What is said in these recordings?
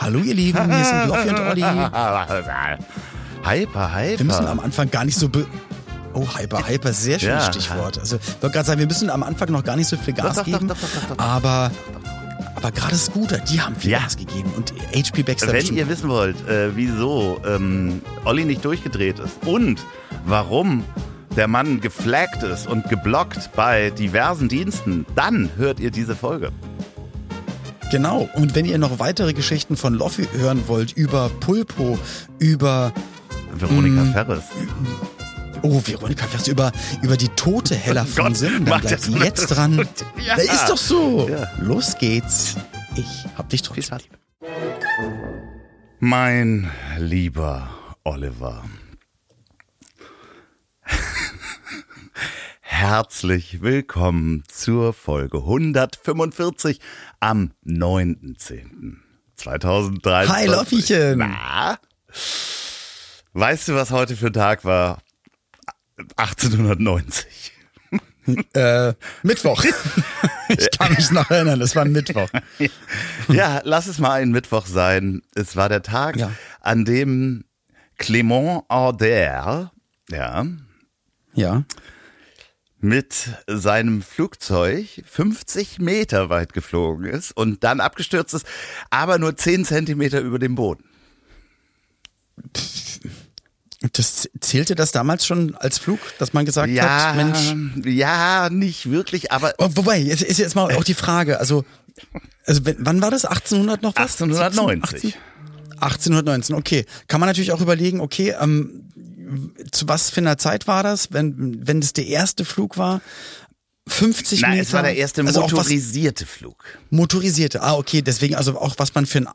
Hallo ihr Lieben, hier sind Loffi und Olli. Hyper, hyper. Wir müssen am Anfang gar nicht so... Be Oh, hyper, hyper, sehr schönes Ja. Stichwort. Also ich wollte gerade sagen, wir müssen am Anfang noch gar nicht so viel Gas Doch, doch, geben, doch, aber... Aber gerade Scooter, die haben viel Ja. Gas gegeben und HP Baxter Wenn ihr wissen wollt, äh, wieso ähm, Olli nicht durchgedreht ist und warum der Mann geflaggt ist und geblockt bei diversen Diensten, dann hört ihr diese Folge. Genau. Und wenn ihr noch weitere Geschichten von Loffi hören wollt über Pulpo, über Veronika Mm. Ferres. Oh, Veronika, du über, über die tote Hella von Gott, Sinnen? Dann bleibt sie jetzt dran. Ja. Da ist doch so. Ja. Los geht's. Ich hab dich trotzdem lieb. Mein lieber Oliver. Herzlich willkommen zur Folge 145 am 9.10.2023. Hi, Loffiechen. Na? Weißt du, was heute für ein Tag war? 1890. Äh, Mittwoch. ich kann mich noch erinnern, es war Mittwoch. Ja, lass es mal ein Mittwoch sein. Es war der Tag, Ja. an dem Clément Audert, ja, Ja. Mit seinem Flugzeug 50 Meter weit geflogen ist und dann abgestürzt ist, aber nur 10 Zentimeter über dem Boden. Das zählte das damals schon als Flug, dass man gesagt Ja, hat, Mensch. ja, nicht wirklich, aber Oh, wobei, jetzt ist jetzt mal auch die Frage, also, also wann war das? 1800 noch was? 1890. 1819, okay. Kann man natürlich auch überlegen, okay, ähm, zu was für einer Zeit war das, wenn, wenn das der erste Flug war? 50 Nein, Meter. es war der erste also auch was motorisierte Flug. motorisierte. Ah, okay, deswegen also auch was man für ein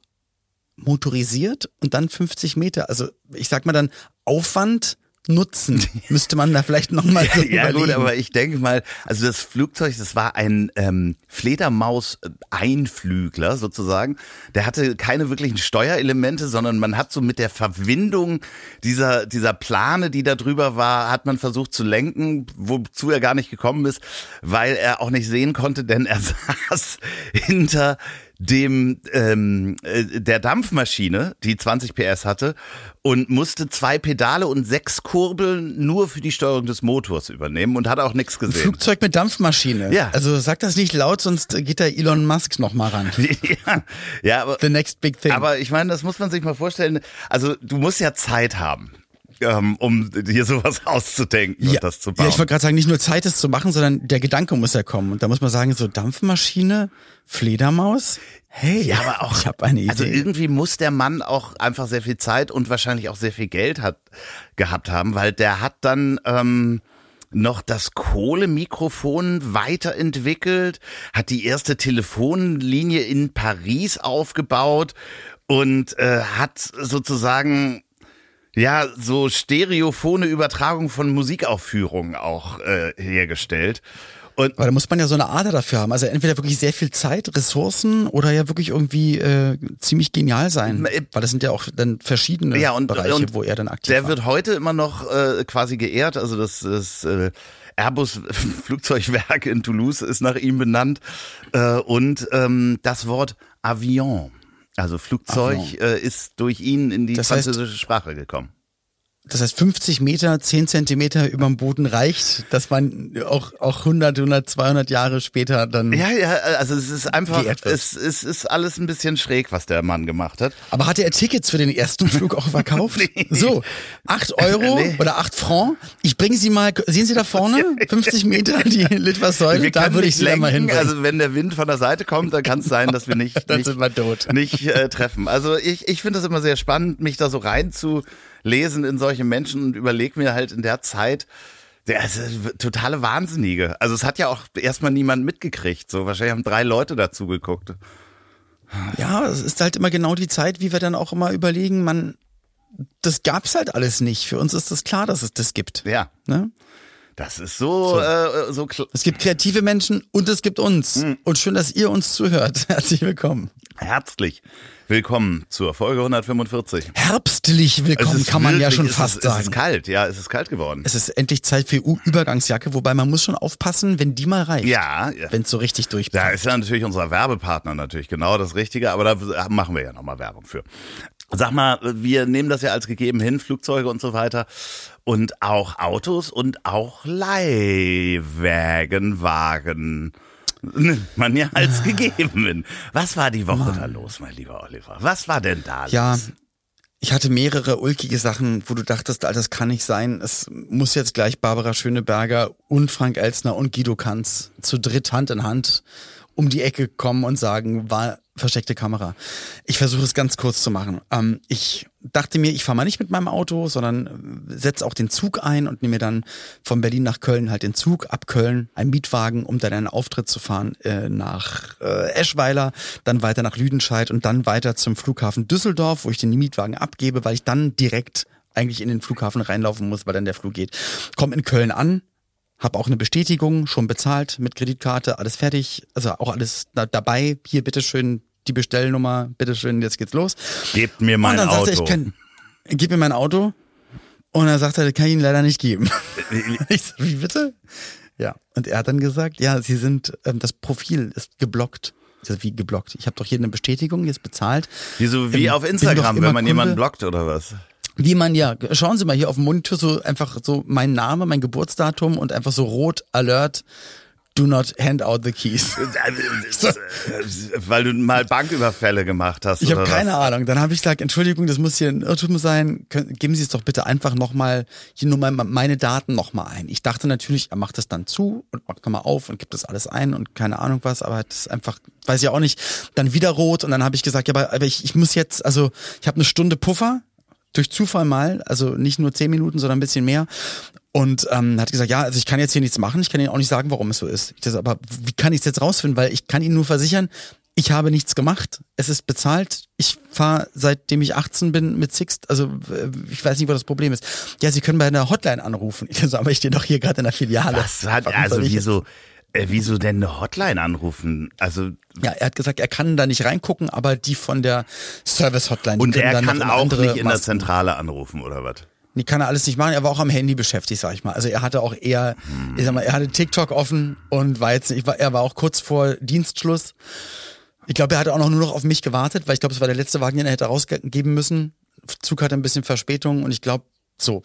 motorisiert und dann 50 Meter. Also ich sag mal dann Aufwand, Nutzen müsste man da vielleicht nochmal so Ja überlegen. gut, aber ich denke mal, also das Flugzeug, das war ein ähm, Fledermaus-Einflügler sozusagen. Der hatte keine wirklichen Steuerelemente, sondern man hat so mit der Verwindung dieser dieser Plane, die da drüber war, hat man versucht zu lenken, wozu er gar nicht gekommen ist, weil er auch nicht sehen konnte, denn er saß hinter dem ähm, äh, der Dampfmaschine, die 20 PS hatte, und musste zwei Pedale und sechs Kurbeln nur für die Steuerung des Motors übernehmen und hat auch nichts gesehen. Flugzeug mit Dampfmaschine. Ja. Also sag das nicht laut, sonst geht da Elon Musk noch mal ran. ja, ja, aber, The next big thing. aber ich meine, das muss man sich mal vorstellen. Also du musst ja Zeit haben, ähm, um dir sowas auszudenken und das zu bauen. Ja, ich wollte gerade sagen, nicht nur Zeit es zu machen, sondern der Gedanke muss ja kommen. Und da muss man sagen, so Dampfmaschine, Fledermaus, hey, Ja, aber auch, ich habe eine Idee. also irgendwie muss der Mann auch einfach sehr viel Zeit und wahrscheinlich auch sehr viel Geld hat, gehabt haben, weil der hat dann ähm, noch das Kohlemikrofon weiterentwickelt, hat die erste Telefonlinie in Paris aufgebaut und äh, hat sozusagen ja so stereophone Übertragung von Musikaufführungen auch äh, hergestellt. Und Aber da muss man ja so eine Ader dafür haben. Also entweder wirklich sehr viel Zeit, Ressourcen oder ja wirklich irgendwie äh, ziemlich genial sein. äh, Weil das sind ja auch dann verschiedene Ja, und- Bereiche, und wo er dann aktiv Der war. wird heute immer noch äh, quasi geehrt. Also das, das äh, Airbus Flugzeugwerk in Toulouse ist nach ihm benannt. Äh, und ähm, das Wort Avion, also Flugzeug, äh, ist durch ihn in die Das heißt- französische Sprache gekommen. Das heißt, 50 Meter, 10 Zentimeter über dem Boden reicht, dass man auch, auch 100, 100, 200 Jahre später dann... Ja, ja, also es ist einfach, es, es ist alles ein bisschen schräg, was der Mann gemacht hat. Aber hatte er Tickets für den ersten Flug auch verkauft? So, 8 Euro Nee. oder 8 Franc. Ich bringe Sie mal, sehen Sie da vorne? 50 Meter, die Litfaßsäule, da würde ich Sie dann mal lenken, hinbringen. also wenn der Wind von der Seite kommt, dann kann es sein, dass wir nicht, Dann nicht, sind wir tot. nicht äh, treffen. Also ich, ich finde das immer sehr spannend, mich da so reinzulesen in solche Menschen und überlege mir halt in der Zeit, der ist äh, totale Wahnsinnige. Also es hat ja auch erstmal niemand mitgekriegt. So wahrscheinlich haben drei Leute dazu geguckt. Ja, es ist halt immer genau die Zeit, wie wir dann auch immer überlegen, man, das gab's halt alles nicht. Für uns ist das klar, dass es das gibt. Ja. Ne? Das ist so, so. Äh, so Es gibt kreative Menschen und es gibt uns. Mhm. Und schön, dass ihr uns zuhört. Herzlich willkommen. Herzlich willkommen zur Folge 145. Herbstlich willkommen, kann man ja schon fast ist, sagen. Es ist kalt, ja, es ist kalt geworden. Es ist endlich Zeit für Übergangsjacke, wobei man muss schon aufpassen, wenn die mal reicht. Ja. ja. Wenn es so richtig durchpasst. Da ist ja natürlich unser Werbepartner natürlich genau das Richtige, aber da machen wir ja nochmal Werbung für. Sag mal, wir nehmen das ja als gegeben hin, Flugzeuge und so weiter und auch Autos und auch Leihwägen, Wagen. Nimmt man ja als gegeben. Was war die Woche Mann. da los, mein lieber Oliver? Was war denn da ja, los? Ich hatte mehrere ulkige Sachen, wo du dachtest, das kann nicht sein. Es muss jetzt gleich Barbara Schöneberger und Frank Elstner und Guido Kanz zu dritt Hand in Hand um die Ecke kommen und sagen, war versteckte Kamera. Ich versuche es ganz kurz zu machen. Ähm, ich dachte mir, ich fahre mal nicht mit meinem Auto, sondern setze auch den Zug ein und nehme dann von Berlin nach Köln halt den Zug, ab Köln einen Mietwagen, um dann einen Auftritt zu fahren äh, nach äh, Eschweiler, dann weiter nach Lüdenscheid und dann weiter zum Flughafen Düsseldorf, wo ich den Mietwagen abgebe, weil ich dann direkt eigentlich in den Flughafen reinlaufen muss, weil dann der Flug geht. Komm in Köln an, habe auch eine Bestätigung schon bezahlt mit Kreditkarte, alles fertig, also auch alles da, dabei. Hier bitteschön die Bestellnummer, bitteschön, jetzt geht's los. Gebt mir mein und dann Auto. Sagte, ich kann, gib mir mein Auto. Und er sagte, kann ich Ihnen leider nicht geben. ich so, wie bitte? Ja. Und er hat dann gesagt, ja, Sie sind, ähm, das Profil ist geblockt. Das wie geblockt. Ich habe doch hier eine Bestätigung jetzt bezahlt. Wieso wie ähm, auf Instagram, wenn man Kunde. jemanden blockt oder was? Wie man ja, schauen Sie mal hier auf dem Monitor so einfach so mein Name, mein Geburtsdatum und einfach so rot Alert. Do not hand out the keys. Weil du mal Banküberfälle gemacht hast. Ich habe keine was? Ahnung. Dann habe ich gesagt, Entschuldigung, das muss hier ein Irrtum sein. Geben Sie es doch bitte einfach nochmal, hier nur meine Daten nochmal ein. Ich dachte natürlich, er macht das dann zu und macht nochmal auf und gibt das alles ein und keine Ahnung was, aber das ist einfach, weiß ich auch nicht, dann wieder rot und dann habe ich gesagt, ja, aber, aber ich, ich muss jetzt, also ich habe eine Stunde Puffer, durch Zufall mal, also nicht nur zehn Minuten, sondern ein bisschen mehr. Und ähm, hat gesagt, ja, also ich kann jetzt hier nichts machen, ich kann Ihnen auch nicht sagen, warum es so ist. Ich dachte, aber wie kann ich es jetzt rausfinden? Weil ich kann Ihnen nur versichern, ich habe nichts gemacht. Es ist bezahlt. Ich fahre seitdem ich 18 bin mit Sixt. Also äh, ich weiß nicht, wo das Problem ist. Ja, Sie können bei einer Hotline anrufen. Ich so, aber ich stehe doch hier gerade in der Filiale. Was hat also wieso? Äh, wieso denn eine Hotline anrufen? Also ja, er hat gesagt, er kann da nicht reingucken, aber die von der Service Hotline. Und er kann auch nicht in der Zentrale anrufen oder was? Die kann er alles nicht machen. Er war auch am Handy beschäftigt, sag ich mal. Also er hatte auch eher, hm. ich sag mal, er hatte TikTok offen und war jetzt, ich war, er war auch kurz vor Dienstschluss. Ich glaube, er hatte auch noch nur noch auf mich gewartet, weil ich glaube, es war der letzte Wagen, den er hätte rausgeben müssen. Zug hatte ein bisschen Verspätung und ich glaube, so.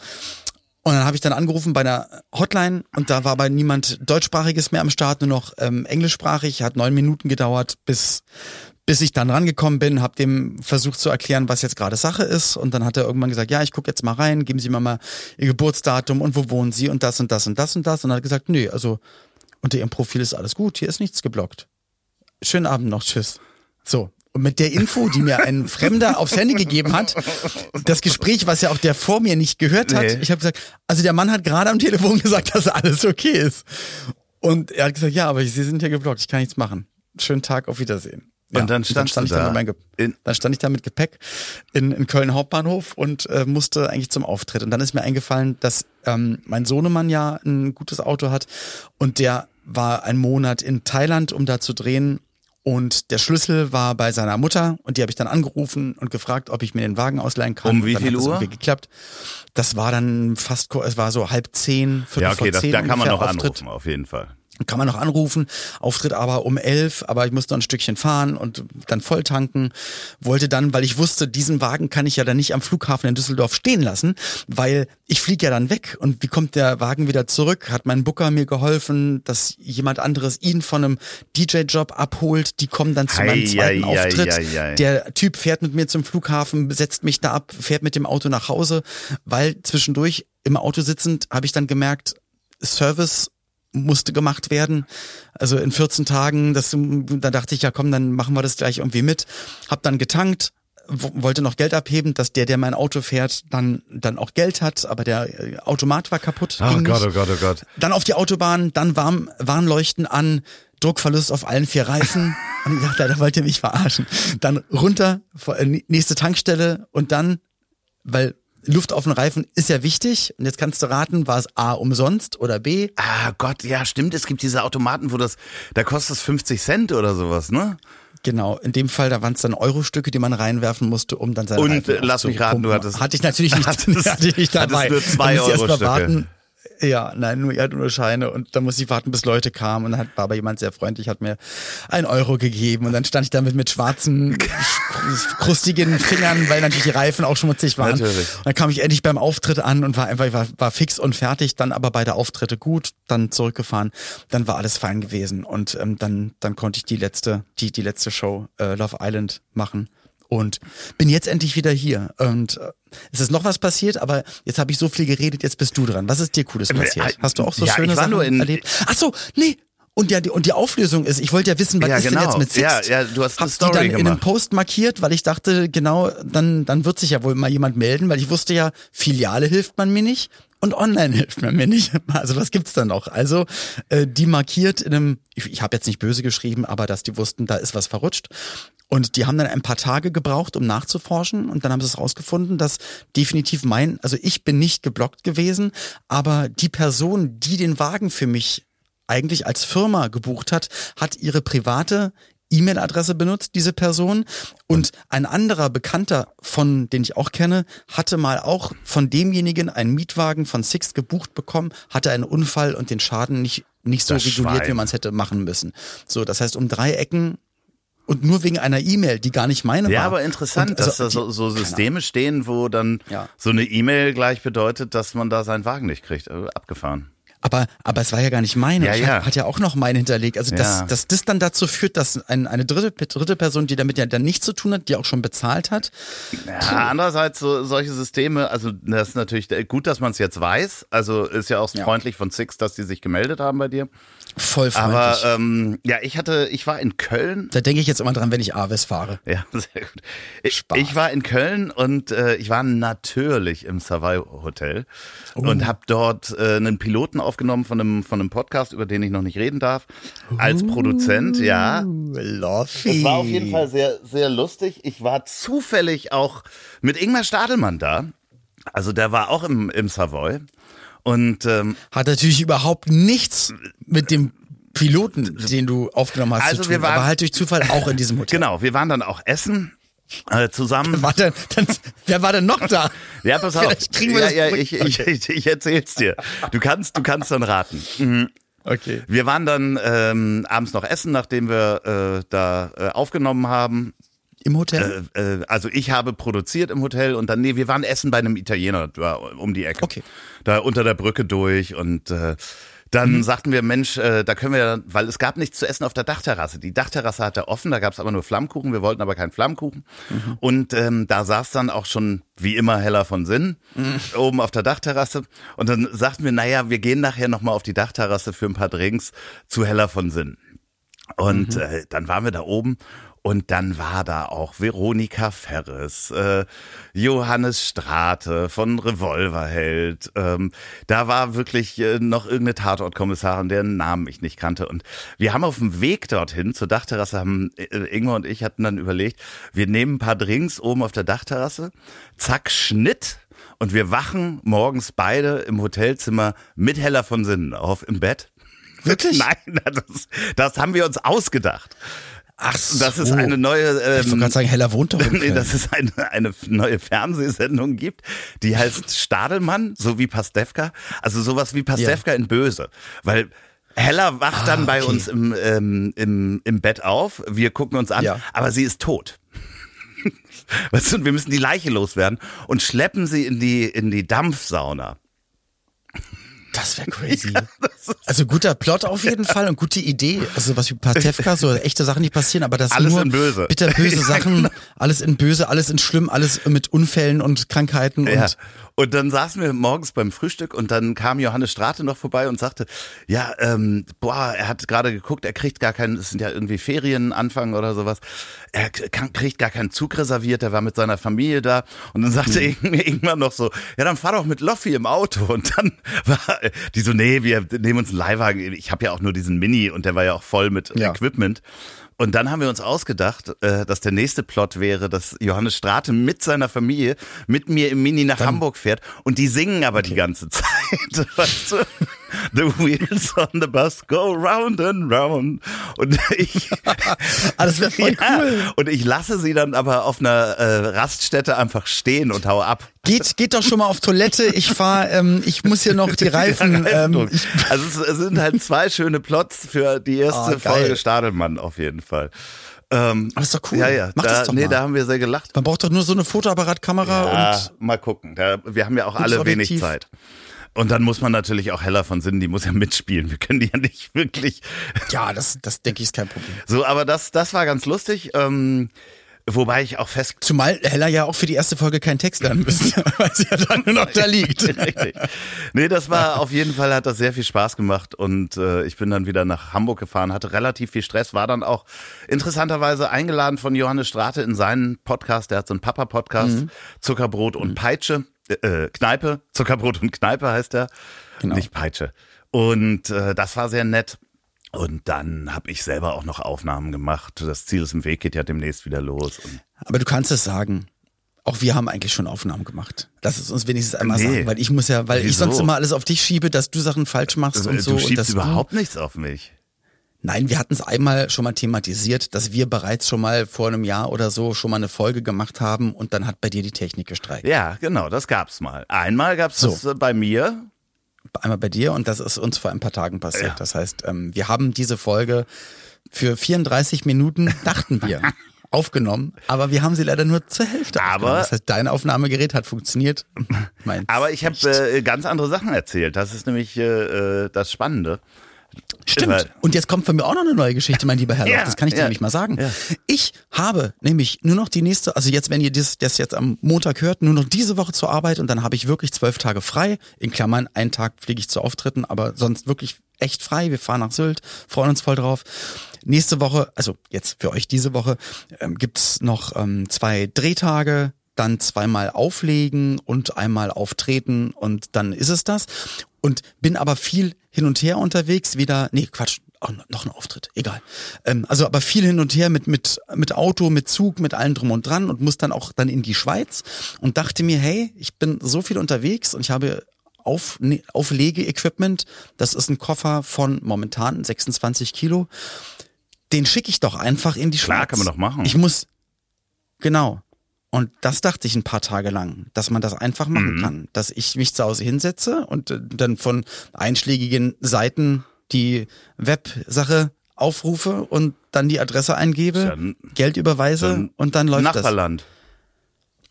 Und dann habe ich dann angerufen bei einer Hotline und da war aber niemand deutschsprachiges mehr am Start, nur noch ähm, englischsprachig. Hat neun Minuten gedauert, bis bis ich dann rangekommen bin, habe dem versucht zu erklären, was jetzt gerade Sache ist. Und dann hat er irgendwann gesagt, ja, ich gucke jetzt mal rein, geben Sie mir mal Ihr Geburtsdatum und wo wohnen Sie und das und das und das und das. Und dann hat gesagt, nee, also unter Ihrem Profil ist alles gut, hier ist nichts geblockt. Schönen Abend noch, tschüss. So, und mit der Info, die mir ein Fremder aufs Handy gegeben hat, das Gespräch, was ja auch der vor mir nicht gehört hat, nee. ich habe gesagt, also der Mann hat gerade am Telefon gesagt, dass alles okay ist. Und er hat gesagt, ja, aber Sie sind ja geblockt, ich kann nichts machen. Schönen Tag, auf Wiedersehen. Ja, und dann, stand, und dann stand ich da, da dann stand ich da mit Gepäck in, in Köln Hauptbahnhof und äh, musste eigentlich zum Auftritt. Und dann ist mir eingefallen, dass ähm, mein Sohnemann ja ein gutes Auto hat und der war einen Monat in Thailand, um da zu drehen und der Schlüssel war bei seiner Mutter und die habe ich dann angerufen und gefragt, ob ich mir den Wagen ausleihen kann. Um wie viel Uhr? Das geklappt. Das war dann fast, es war so halb zehn, viertel Ja, okay, vor zehn das, da kann man noch Auftritt. anrufen, auf jeden Fall kann man noch anrufen. Auftritt aber um elf, aber ich musste noch ein Stückchen fahren und dann voll tanken. Wollte dann, weil ich wusste, diesen Wagen kann ich ja dann nicht am Flughafen in Düsseldorf stehen lassen, weil ich fliege ja dann weg. Und wie kommt der Wagen wieder zurück? Hat mein Booker mir geholfen, dass jemand anderes ihn von einem DJ-Job abholt. Die kommen dann zu meinem zweiten ei, Auftritt. Ei, ei, der Typ fährt mit mir zum Flughafen, setzt mich da ab, fährt mit dem Auto nach Hause, weil zwischendurch im Auto sitzend habe ich dann gemerkt, Service musste gemacht werden. Also in 14 Tagen, das, da dachte ich, ja komm, dann machen wir das gleich irgendwie mit. Hab dann getankt, wollte noch Geld abheben, dass der, der mein Auto fährt, dann, dann auch Geld hat, aber der äh, Automat war kaputt. Oh Gott, oh Gott, oh Gott. Dann auf die Autobahn, dann warm, Warnleuchten an, Druckverlust auf allen vier Reifen. Und ich dachte, da wollt ihr mich verarschen. Dann runter, äh, nächste Tankstelle und dann, weil Luft auf den Reifen ist ja wichtig. Und jetzt kannst du raten, war es A umsonst oder B? Ah Gott, ja stimmt, es gibt diese Automaten, wo das, da kostet es 50 Cent oder sowas, ne? Genau, in dem Fall, da waren es dann Euro-Stücke, die man reinwerfen musste, um dann seine Und Reifen lass mich raten, du hattest. Hatte ich natürlich nicht, hattest, hatte ich nicht dabei. Hattest nur zwei Euro-Stücke. Ja, nein, nur, er hat nur Scheine und da musste ich warten, bis Leute kamen und dann hat, war aber jemand sehr freundlich, hat mir ein Euro gegeben und dann stand ich damit mit schwarzen, sch- krustigen Fingern, weil natürlich die Reifen auch schmutzig waren. Natürlich. Und dann kam ich endlich beim Auftritt an und war einfach, war, war fix und fertig, dann aber beide Auftritte gut, dann zurückgefahren, dann war alles fein gewesen und ähm, dann, dann konnte ich die letzte, die, die letzte Show äh, Love Island machen und bin jetzt endlich wieder hier. Und äh, es ist noch was passiert, aber jetzt habe ich so viel geredet, jetzt bist du dran. Was ist dir Cooles passiert? Hast du auch so Äh, ja, schöne Sachen erlebt? Ach so, nee. Und ja, die, und die Auflösung ist, ich wollte ja wissen, was Ja, ist genau. denn jetzt mit Sixt? Ja, ja, du hast eine Hab Story die dann in einem gemacht. Post markiert, weil ich dachte, genau, dann, dann wird sich ja wohl mal jemand melden, weil ich wusste ja, Filiale hilft man mir nicht und online hilft mir nicht. Also was gibt's da noch? Also äh, die markiert in einem, ich, ich habe jetzt nicht böse geschrieben, aber dass die wussten, da ist was verrutscht. Und die haben dann ein paar Tage gebraucht, um nachzuforschen. Und dann haben sie es rausgefunden, dass definitiv mein, also ich bin nicht geblockt gewesen, aber die Person, die den Wagen für mich eigentlich als Firma gebucht hat, hat ihre private E-Mail-Adresse benutzt, diese Person. Und ein anderer Bekannter von, den ich auch kenne, hatte mal auch von demjenigen einen Mietwagen von Sixt gebucht bekommen, hatte einen Unfall und den Schaden nicht, nicht so Das reguliert, wie Schwein. man es hätte machen müssen. So, das heißt, um drei Ecken und nur wegen einer E-Mail, die gar nicht meine war. Ja, aber interessant, Und also dass da so, so Systeme stehen, wo dann Ja. so eine E-Mail gleich bedeutet, dass man da seinen Wagen nicht kriegt. Also abgefahren. Aber, aber es war ja gar nicht meine. Ja, ich ja. Hat, hat ja auch noch meine hinterlegt. Also, dass, Ja. dass das dann dazu führt, dass ein, eine dritte, dritte Person, die damit ja dann nichts zu tun hat, die auch schon bezahlt hat. Ja, andererseits so, solche Systeme, also das ist natürlich gut, dass man es jetzt weiß. Also ist ja auch freundlich von Six, dass die sich gemeldet haben bei dir. Voll freundlich. Aber ähm, ja, ich hatte, ich war in Köln da denke ich jetzt immer dran, wenn ich Aves fahre. Ja, sehr gut. Ich, Spaß. ich war in Köln und äh, ich war natürlich im Savoy Hotel Oh. und habe dort äh, einen Piloten aufgenommen von einem von einem Podcast, über den ich noch nicht reden darf, als Produzent. Ja, Loffi. es war auf jeden Fall sehr sehr lustig. Ich war zufällig auch mit Ingmar Stadelmann da. Also der war auch im im Savoy und ähm, Hat natürlich überhaupt nichts mit dem Piloten, den du aufgenommen hast, Also zu wir tun. waren- aber halt durch Zufall auch in diesem Hotel. genau, wir waren dann auch essen äh, zusammen. War denn, dann, wer war denn noch da? Ja, pass auf. Vielleicht kriegen wir ja, das ja, ich, ich, ich, ich erzähl's dir. Du kannst, du kannst dann raten. Mhm. Okay. Wir waren dann ähm, abends noch essen, nachdem wir äh, da äh, aufgenommen haben. Im Hotel? Äh, äh, also ich habe produziert im Hotel und dann, nee, wir waren essen bei einem Italiener da um die Ecke. Okay. Da unter der Brücke durch und äh, dann sagten wir, Mensch, äh, da können wir, weil es gab nichts zu essen auf der Dachterrasse. Die Dachterrasse hatte offen, da gab es aber nur Flammkuchen. Wir wollten aber keinen Flammkuchen. Und ähm, da saß dann auch schon, wie immer, Heller von Sinn, oben auf der Dachterrasse. Und dann sagten wir, naja, wir gehen nachher nochmal auf die Dachterrasse für ein paar Drinks zu Heller von Sinn. Und äh, dann waren wir da oben und dann war da auch Veronika Ferres, äh, Johannes Strate von Revolverheld. Ähm, da war wirklich äh, noch irgendeine Tatortkommissarin, deren Namen ich nicht kannte. Und wir haben auf dem Weg dorthin zur Dachterrasse, haben äh, Ingmar und ich hatten dann überlegt, wir nehmen ein paar Drinks oben auf der Dachterrasse, zack, Schnitt. Und wir wachen morgens beide im Hotelzimmer mit Heller von Sinnen auf im Bett. Wirklich? Nein, das, das haben wir uns ausgedacht. Ach so. Das ist eine neue, Ich wollte ähm, gerade sagen, Heller wohnt doch nee, dass es eine, eine neue Fernsehsendung gibt, die heißt Stadelmann, so wie Pastewka. Also sowas wie Pastewka in Böse. Weil Hella wacht dann Ah, bei okay. uns im, ähm, im, im Bett auf, wir gucken uns an, Ja. aber sie ist tot. Weißt du, wir müssen die Leiche loswerden und schleppen sie in die, in die Dampfsauna. Das wäre crazy. also guter Plot auf jeden Fall und gute Idee. Also was wie Patevka, so echte Sachen, die passieren, aber das Alles nur in böse. bitterböse Ja, Sachen, genau. alles in böse, alles in schlimm, alles mit Unfällen und Krankheiten Ja. und Und dann saßen wir morgens beim Frühstück und dann kam Johannes Strate noch vorbei und sagte, ja, ähm, boah, er hat gerade geguckt, er kriegt gar keinen, es sind ja irgendwie Ferienanfang oder sowas, er kann, kriegt gar keinen Zug reserviert, er war mit seiner Familie da. Und dann sagte Mhm. mir irgendwann noch so, ja, dann fahr doch mit Loffi im Auto. Und dann war die so, nee, wir nehmen uns einen Leihwagen, ich habe ja auch nur diesen Mini und der war ja auch voll mit Ja. Equipment Und dann haben wir uns ausgedacht, äh, dass der nächste Plot wäre, dass Johannes Strate mit seiner Familie mit mir im Mini nach Dann- Hamburg fährt und die singen aber die ganze Zeit. Weißt du? The wheels on the bus go round and round. Und ich, Ah, das wäre voll ja, cool. und ich lasse sie dann aber auf einer äh, Raststätte einfach stehen und hau ab. Geht, geht doch schon mal auf Toilette. Ich fahr, ähm, ich muss hier noch die Reifen. Ähm, also es, es sind halt zwei schöne Plots für die erste Ah, geil. Folge Stadelmann auf jeden Fall. Ähm, aber ist doch cool. Ja, ja. Mach da, das doch nee, mal. da haben wir sehr gelacht. Man braucht doch nur so eine Fotoapparatkamera Ja, und mal gucken. Da, wir haben ja auch alle wenig. Zeit. Und dann muss man natürlich auch heller von Sinn, die muss ja mitspielen. Wir können die ja nicht wirklich. ja, das, das denke ich ist kein Problem. So, aber das, das war ganz lustig. Ähm, wobei ich auch fest. Zumal Hella ja auch für die erste Folge keinen Text lernen müsste, weil sie ja dann nur noch da liegt. Richtig. Nee, das war auf jeden Fall, hat das sehr viel Spaß gemacht und äh, ich bin dann wieder nach Hamburg gefahren, hatte relativ viel Stress, war dann auch interessanterweise eingeladen von Johannes Strate in seinen Podcast, der hat so einen Papa-Podcast, Mhm. Zuckerbrot und Peitsche, äh, Kneipe, Zuckerbrot und Kneipe heißt der, Genau. nicht Peitsche. Und äh, das war sehr nett. Und dann habe ich selber auch noch Aufnahmen gemacht. Das Ziel ist im Weg geht ja demnächst wieder los. Aber du kannst es sagen. Auch wir haben eigentlich schon Aufnahmen gemacht. Lass es uns wenigstens einmal Nee. sagen, weil ich muss ja, weil ich Wieso? sonst immer alles auf dich schiebe, dass du Sachen falsch machst und so. du und schiebst dass überhaupt nichts auf mich. Nein, wir hatten es einmal schon mal thematisiert, dass wir bereits schon mal vor einem Jahr oder so schon mal eine Folge gemacht haben und dann hat bei dir die Technik gestreikt. Ja, genau, das gab's mal. Einmal gab's So. das äh, bei mir. Einmal bei dir und das ist uns vor ein paar Tagen passiert. Ja. Das heißt, ähm, wir haben diese Folge für 34 Minuten, dachten wir, aufgenommen, aber wir haben sie leider nur zur Hälfte Aber-. Das heißt, dein Aufnahmegerät hat funktioniert. Meins Aber ich habe äh, ganz andere Sachen erzählt. Das ist nämlich äh, äh, das Spannende. Stimmt. Weil- Und jetzt kommt von mir auch noch eine neue Geschichte, mein lieber Herr. Ja, Loch. das kann ich dir ja, nämlich mal sagen. ja. Ich habe nämlich nur noch die nächste, also jetzt, wenn ihr das, das jetzt am Montag hört, nur noch diese Woche zur Arbeit und dann habe ich wirklich zwölf Tage frei. In Klammern, einen Tag fliege ich zu Auftritten, aber sonst wirklich echt frei. Wir fahren nach Sylt, freuen uns voll drauf. Nächste Woche, also jetzt für euch diese Woche, ähm, gibt's noch ähm, zwei Drehtage, dann zweimal auflegen und einmal auftreten und dann ist es das. Und bin aber viel hin und her unterwegs, wieder, nee, Quatsch, auch noch ein Auftritt, egal. Ähm, also aber viel hin und her mit, mit, mit Auto, mit Zug, mit allem drum und dran und muss dann auch dann in die Schweiz und dachte mir, hey, ich bin so viel unterwegs und ich habe auf, ne, Auflege-Equipment, das ist ein Koffer von momentan 26 Kilo, den schicke ich doch einfach in die Schweiz. Klar, kann man doch machen. Ich muss, genau. Und das dachte ich ein paar Tage lang, dass man das einfach machen Mhm. kann. Dass ich mich zu Hause hinsetze und äh, dann von einschlägigen Seiten die Websache aufrufe und dann die Adresse eingebe, Dann- Geld überweise und dann läuft das. Nachbarland.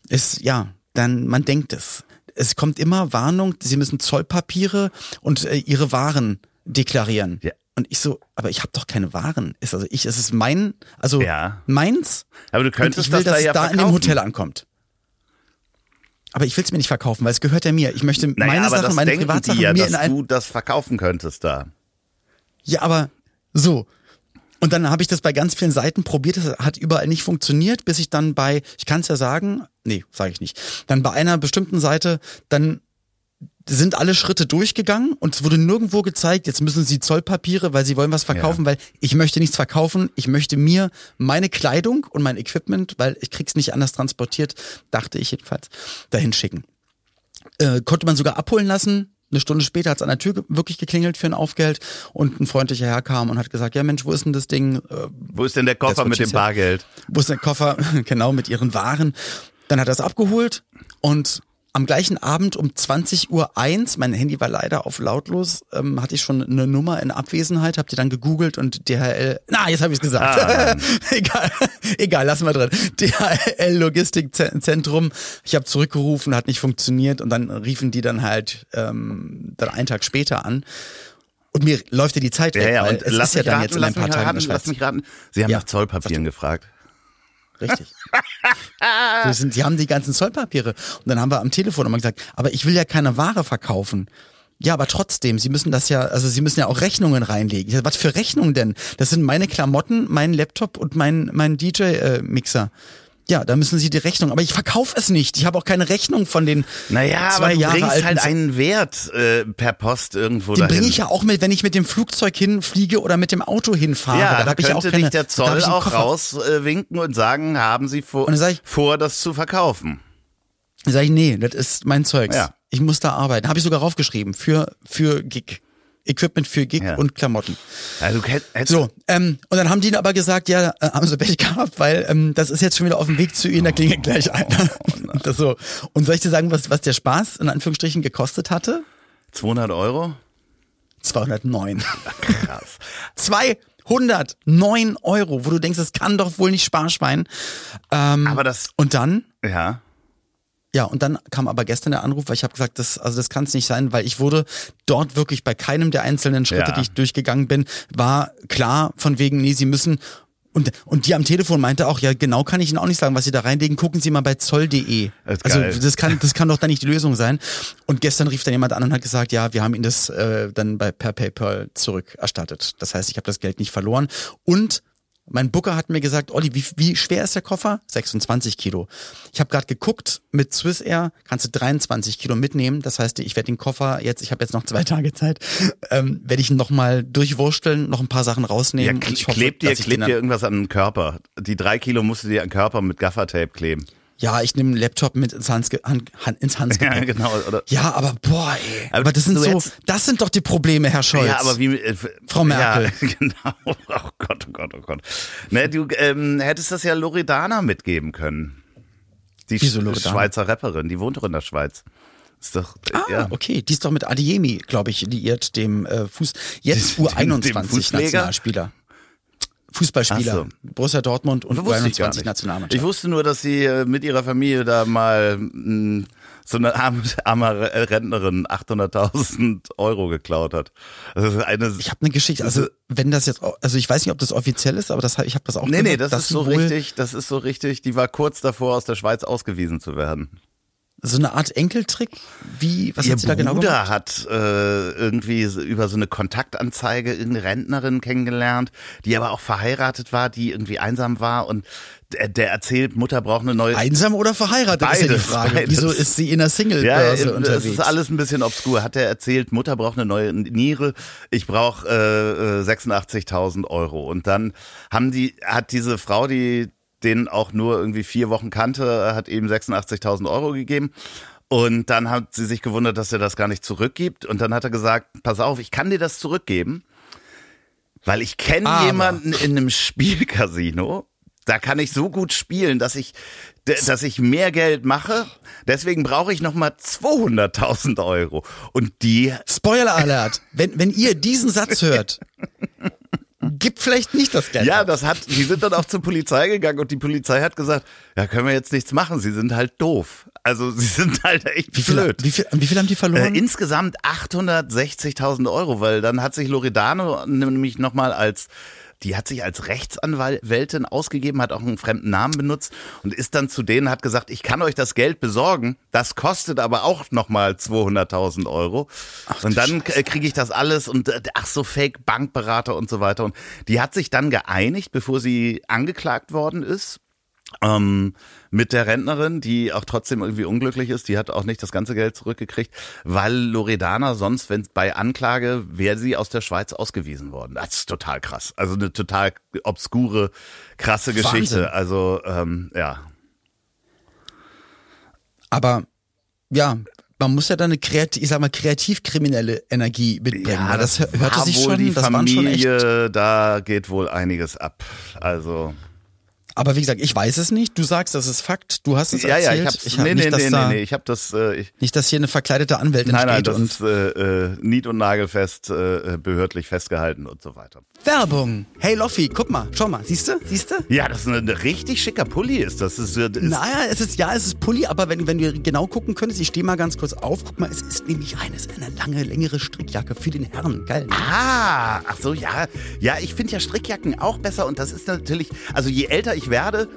Ist, ja, dann, man denkt es. Es kommt immer Warnung, sie müssen Zollpapiere und äh, ihre Waren deklarieren. Ja. Und ich so, aber ich habe doch keine Waren. Ist also ich, es ist mein, also Ja. meins. Aber du Und könntest ich will, das da dass ja es da in dem. Hotel ankommt. Aber ich will es mir nicht verkaufen, weil es gehört ja mir. Ich möchte Naja, meine Sachen, meine Privatsachen die ja, mir dass in ein. du das verkaufen könntest da. Ja, aber so. Und dann habe ich das bei ganz vielen Seiten probiert, das hat überall nicht funktioniert, bis ich dann bei, ich kann es ja sagen, nee, sage ich nicht, dann bei einer bestimmten Seite, dann sind alle Schritte durchgegangen und es wurde nirgendwo gezeigt, jetzt müssen sie Zollpapiere, weil sie wollen was verkaufen, weil ich möchte nichts verkaufen, ich möchte mir meine Kleidung und mein Equipment, weil ich krieg's nicht anders transportiert, dachte ich jedenfalls, dahin schicken. Äh, konnte man sogar abholen lassen. Eine Stunde später hat es an der Tür wirklich geklingelt für ein Aufgeld und ein freundlicher Herr kam und hat gesagt, ja Mensch, wo ist denn das Ding? Äh, Wo ist denn der Koffer mit dem. Bargeld? wo ist der Koffer? genau, mit ihren Waren. Dann hat er es abgeholt und am gleichen Abend um 20 Uhr eins, mein Handy war leider auf lautlos, ähm, hatte ich schon eine Nummer in Abwesenheit, hab die dann gegoogelt und DHL, na, jetzt habe ich es gesagt. Ah. egal, egal, lassen wir drin. DHL Logistikzentrum, ich habe zurückgerufen, hat nicht funktioniert und dann riefen die dann halt ähm, dann einen Tag später an. Und mir läuft ja die Zeit weg, Ja, ja, und es lass ist ja dann raten, jetzt in ein paar mich Tagen raten, lass mich raten. Sie haben Ja. nach Zollpapieren gefragt. Richtig. Sie, sind, sie haben die ganzen Zollpapiere. Und dann haben wir am Telefon immer gesagt, aber ich will ja keine Ware verkaufen. Ja, aber trotzdem, Sie müssen das ja, also Sie müssen ja auch Rechnungen reinlegen. Was für Rechnungen denn? Das sind meine Klamotten, mein Laptop und mein, mein DJ-Mixer. Ja, da müssen Sie die Rechnung. Aber ich verkaufe es nicht. Ich habe auch keine Rechnung von den naja, zwei aber du Jahre bringst alten. halt einen Wert äh, per Post irgendwo den dahin. bringe ich ja auch mit, wenn ich mit dem Flugzeug hinfliege oder mit dem Auto hinfahre. ja, da da habe ich auch könnte keine, dich der Zoll auch rauswinken und sagen, haben Sie vor, ich- vor, das zu verkaufen. Dann sage ich, nee, das ist mein Zeugs. Ja. Ich muss da arbeiten. Habe ich sogar raufgeschrieben. Für, für Gig. Equipment für Gig Ja. und Klamotten. Hättest So, ähm, und dann haben die aber gesagt, ja, äh, haben sie Pech gehabt, weil ähm, das ist jetzt schon wieder auf dem Weg zu ihnen, da klingelt gleich einer. das so. Und soll ich dir sagen, was, was der Spaß in Anführungsstrichen gekostet hatte? 200 Euro? 209. Krass. 209 Euro, wo du denkst, das kann doch wohl nicht Sparschwein. Ähm, Aber das, und dann ja. Ja, und dann kam aber gestern der Anruf, weil ich habe gesagt, das, also das kann es nicht sein, weil ich wurde dort wirklich bei keinem der einzelnen Schritte, Ja. die ich durchgegangen bin, war klar von wegen, nee, sie müssen. Und, und die am Telefon meinte auch, ja, genau kann ich Ihnen auch nicht sagen, was Sie da reinlegen. Gucken Sie mal bei zoll.de. Also geil. das kann, das kann doch dann nicht die Lösung sein. Und gestern rief dann jemand an und hat gesagt, ja, wir haben Ihnen das äh, dann bei per PayPal zurückerstattet. Das heißt, ich habe das Geld nicht verloren. Und mein Booker hat mir gesagt, Olli, wie, wie schwer ist der Koffer? 26 Kilo. Ich habe gerade geguckt, mit Swiss Air kannst du 23 Kilo mitnehmen. Das heißt, ich werde den Koffer jetzt, ich habe jetzt noch zwei Tage Zeit, ähm, werde ich ihn nochmal durchwursteln, noch ein paar Sachen Ja, rausnehmen. ich hoffe, klebt dir, klebt dir irgendwas an den Körper. Die drei Kilo musst du dir an den Körper mit Gaffertape kleben. Ja, ich nehme einen Laptop mit ins, Hand, ins Handgepäck. Ja, genau. Oder, Ja, aber boah, ey. Aber Aber, das sind so, hättest- das sind doch die Probleme, Herr Scholz. Ja, aber wie äh, Frau Merkel. Ja, genau. Oh Gott, oh Gott, oh Gott. Ne, du ähm, hättest das ja Loredana mitgeben können. Die Wieso Loredana? Schweizer Rapperin, die wohnt doch in der Schweiz. Ist doch äh, Ah, ja. okay. Die ist doch mit Adiemi, glaube ich, liiert, dem äh, Fuß, jetzt Dem- dem U21 Fußpfleger? Nationalspieler. Fußballspieler. So. Borussia Dortmund und Wusste ich gar U21 nicht. Nationalmannschaft. Ich wusste nur, dass sie äh, mit ihrer Familie da mal mh, so eine arme, arme Rentnerin 800.000 Euro geklaut hat. Das ist eine, Ich habe eine Geschichte, also wenn das jetzt, also ich weiß nicht, ob das offiziell ist, aber das, hab- ich habe das auch nee, nee, gehört, das dass ist so richtig, das ist so richtig. Die war kurz davor, aus der Schweiz ausgewiesen zu werden. So eine Art Enkeltrick? Wie, was Ihr hat sie da genau Bruder gemacht? hat äh, irgendwie über so eine Kontaktanzeige irgendeine Rentnerin kennengelernt, die aber auch verheiratet war, die irgendwie einsam war und der, der erzählt, Mutter braucht eine neue. Einsam oder verheiratet ist ja die Beides, Frage. beides. Wieso ist sie in der ja, Single-Börse es unterwegs? ist alles ein bisschen obskur. Hat er erzählt, Mutter braucht eine neue Niere, ich brauche äh, äh, 86.000 Euro. Und dann haben die, hat diese Frau, die den auch nur irgendwie vier Wochen kannte, hat ihm 86.000 Euro gegeben. Und dann hat sie sich gewundert, dass er das gar nicht zurückgibt. Und dann hat er gesagt, pass auf, ich kann dir das zurückgeben, weil ich kenne jemanden in einem Spielcasino, da kann ich so gut spielen, dass ich, dass ich mehr Geld mache. Deswegen brauche ich nochmal 200.000 Euro. Und die, Spoiler Alert. Wenn, wenn ihr diesen Satz hört, gibt vielleicht nicht das Geld. ja, das hat, die sind dann auch zur Polizei gegangen und die Polizei hat gesagt, ja, können wir jetzt nichts machen, sie sind halt doof. Also sie sind halt echt wie viel, blöd. wie viel, wie viel haben die verloren? Äh, insgesamt 860.000 Euro, weil dann hat sich Loredano nämlich nochmal als die hat sich als Rechtsanwältin ausgegeben, hat auch einen fremden Namen benutzt und ist dann zu denen, hat gesagt, ich kann euch das Geld besorgen, das kostet aber auch nochmal 200.000 Euro. und dann äh, kriege ich das alles und äh, ach so, Fake Bankberater und so weiter. Und die hat sich dann geeinigt, bevor sie angeklagt worden ist ähm, mit der Rentnerin, die auch trotzdem irgendwie unglücklich ist, die hat auch nicht das ganze Geld zurückgekriegt, weil Loredana sonst, wenn bei Anklage, wäre sie aus der Schweiz ausgewiesen worden. Das ist total krass. Also eine total obskure, krasse Wahnsinn. Geschichte. Also ähm, ja. Aber ja, man muss ja dann eine kreativ, ich sag mal, kreativ-kriminelle Energie mitbringen. weil das, hörte war sich wohl schon, die das waren schon echt. Familie, da geht wohl einiges ab. Also Aber wie gesagt, ich weiß es nicht. Du sagst, das ist Fakt. Du hast es ja, ja, erzählt. ich hab's. ich hab nee, nicht, nee, dass nee, da, nee, nee, ich habe das. Äh, ich, nicht, dass hier eine verkleidete Anwältin nein, nein, steht das und ist äh, äh, nied- und nagelfest, äh, behördlich festgehalten und so weiter. Werbung. Hey Loffi, guck mal, schau mal, siehst du, siehst du? Ja, das ist ein richtig schicker Pulli ist. Das ist, äh, ist Naja, es ist ja, es ist Pulli, aber wenn, wenn du genau gucken könntest, ich stehe mal ganz kurz auf, guck mal, es ist nämlich eines eine lange, längere Strickjacke für den Herrn, geil. Ne? Ah, ach so, ja. Ja, ich finde ja Strickjacken auch besser und das ist natürlich, also je älter ich werde,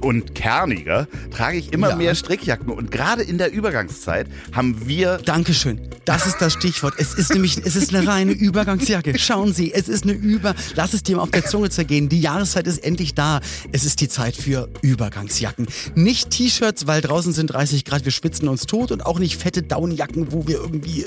und kerniger trage ich immer Ja. mehr Strickjacken. Und gerade in der Übergangszeit haben wir Dankeschön. Das ist das Stichwort. Es ist nämlich, es ist eine reine Übergangsjacke. Schauen Sie, es ist eine Über, lass es dir mal auf der Zunge zergehen. Die Jahreszeit ist endlich da. Es ist die Zeit für Übergangsjacken. Nicht T-Shirts, weil draußen sind 30 Grad, wir schwitzen uns tot und auch nicht fette Downjacken, wo wir irgendwie, äh,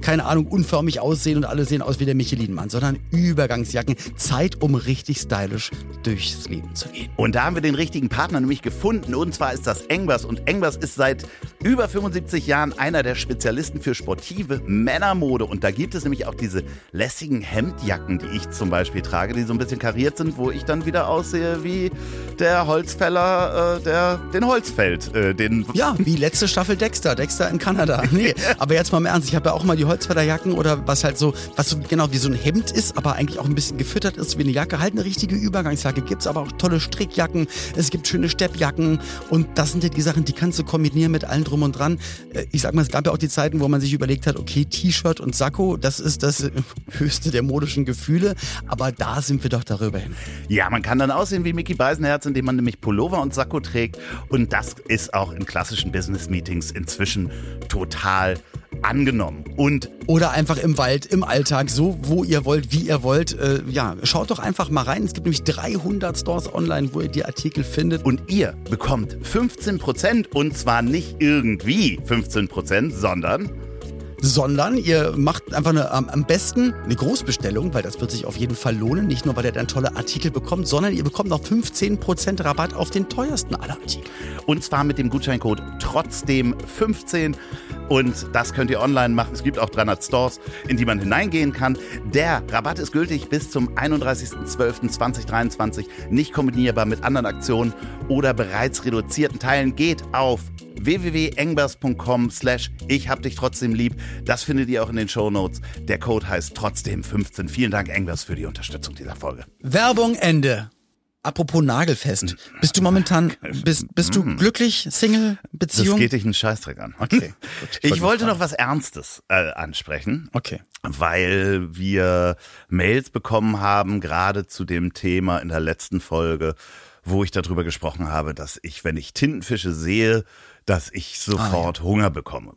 keine Ahnung, unförmig aussehen und alle sehen aus wie der Michelin-Mann, sondern Übergangsjacken. Zeit, um richtig stylisch durchs Leben zu gehen. Und da haben wir den richtigen Partner nämlich gefunden. Und zwar ist das Engbers. Und Engbers ist seit über 75 Jahren einer der Spezialisten für sportive Männermode. Und da gibt es nämlich auch diese lässigen Hemdjacken, die ich zum Beispiel trage, die so ein bisschen kariert sind, wo ich dann wieder aussehe wie der Holzfäller, äh, der den Holz fällt. Äh, den Ja, wie letzte Staffel Dexter, Dexter in Kanada. Nee, aber jetzt mal im Ernst, ich habe ja auch mal die Holzfällerjacken oder was halt so, was so genau wie so ein Hemd ist, aber eigentlich auch ein bisschen gefüttert ist wie eine Jacke. Halt eine richtige Übergangsjacke. Gibt's aber auch tolle Strickjacken, es gibt schöne Steppjacken und das sind ja die Sachen, die kannst du kombinieren mit allem drum und dran. Äh, Ich sag mal, es gab ja auch die Zeiten, wo man sich überlegt hat, okay, T-Shirt und Sakko, das ist das höchste der modischen Gefühle, aber da sind wir doch darüber hin. Ja, man kann dann aussehen wie Mickey Beisenherz, indem man nämlich Pullover und Sakko trägt. Und das ist auch in klassischen Business-Meetings inzwischen total angenommen. Und Oder einfach im Wald, im Alltag, so wo ihr wollt, wie ihr wollt. Äh, ja, schaut doch einfach mal rein. Es gibt nämlich 300 Stores online, wo ihr die Artikel findet. Und ihr bekommt 15% und zwar nicht irgendwie 15%, sondern sondern ihr macht einfach eine, am besten eine Großbestellung, weil das wird sich auf jeden Fall lohnen. Nicht nur, weil ihr dann tolle Artikel bekommt, sondern ihr bekommt noch 15% Rabatt auf den teuersten aller Artikel. und zwar mit dem Gutscheincode trotzdem 15 und das könnt ihr online machen. Es gibt auch 300 Stores, in die man hineingehen kann. Der Rabatt ist gültig bis zum 31.12.2023, nicht kombinierbar mit anderen Aktionen oder bereits reduzierten Teilen. Geht auf www.engbers.com slash ich hab dich trotzdem lieb. Das findet ihr auch in den Shownotes. Der Code heißt trotzdem 15. Vielen Dank, Engbers, für die Unterstützung dieser Folge. Werbung Ende. Apropos Nagelfest. Bist du momentan, bist, bist du glücklich, Single, Das Beziehung? geht dich einen Scheißdreck an. Okay, gut. Ich wollte fragen. noch was Ernstes äh, ansprechen. Okay. weil wir Mails bekommen haben, gerade zu dem Thema in der letzten Folge, wo ich darüber gesprochen habe, dass ich, wenn ich Tintenfische sehe, dass ich sofort Hunger bekomme.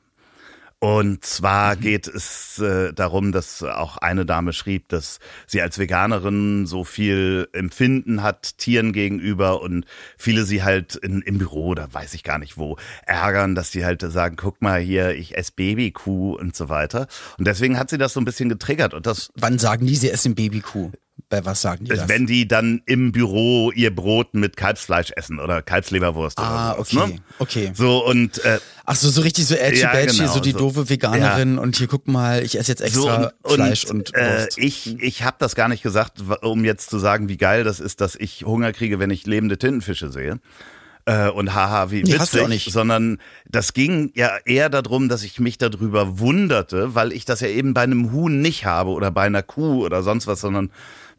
Und zwar geht es äh, darum, dass auch eine Dame schrieb, dass sie als Veganerin so viel Empfinden hat Tieren gegenüber und viele sie halt in, im Büro oder weiß ich gar nicht wo ärgern, dass die halt sagen, guck mal hier, ich esse Babykuh und so weiter. Und deswegen hat sie das so ein bisschen getriggert und das Wann sagen die, sie essen Babykuh? Bei was sagen die das? wenn die dann im Büro ihr Brot mit Kalbsfleisch essen oder Kalbsleberwurst ah, oder sowas, okay, ne? okay. So und äh, Ach so, so richtig so edgy Ja, badgy, genau, so die so. doofe Veganerin und hier guck mal, ich esse jetzt extra Fleisch und, äh, Wurst. ich ich habe das gar nicht gesagt, um jetzt zu sagen, wie geil das ist, dass ich Hunger kriege, wenn ich lebende Tintenfische sehe. Äh, und haha, wie Nee, witzig, nicht. sondern das ging ja eher darum, dass ich mich darüber wunderte, weil ich das ja eben bei einem Huhn nicht habe oder bei einer Kuh oder sonst was, sondern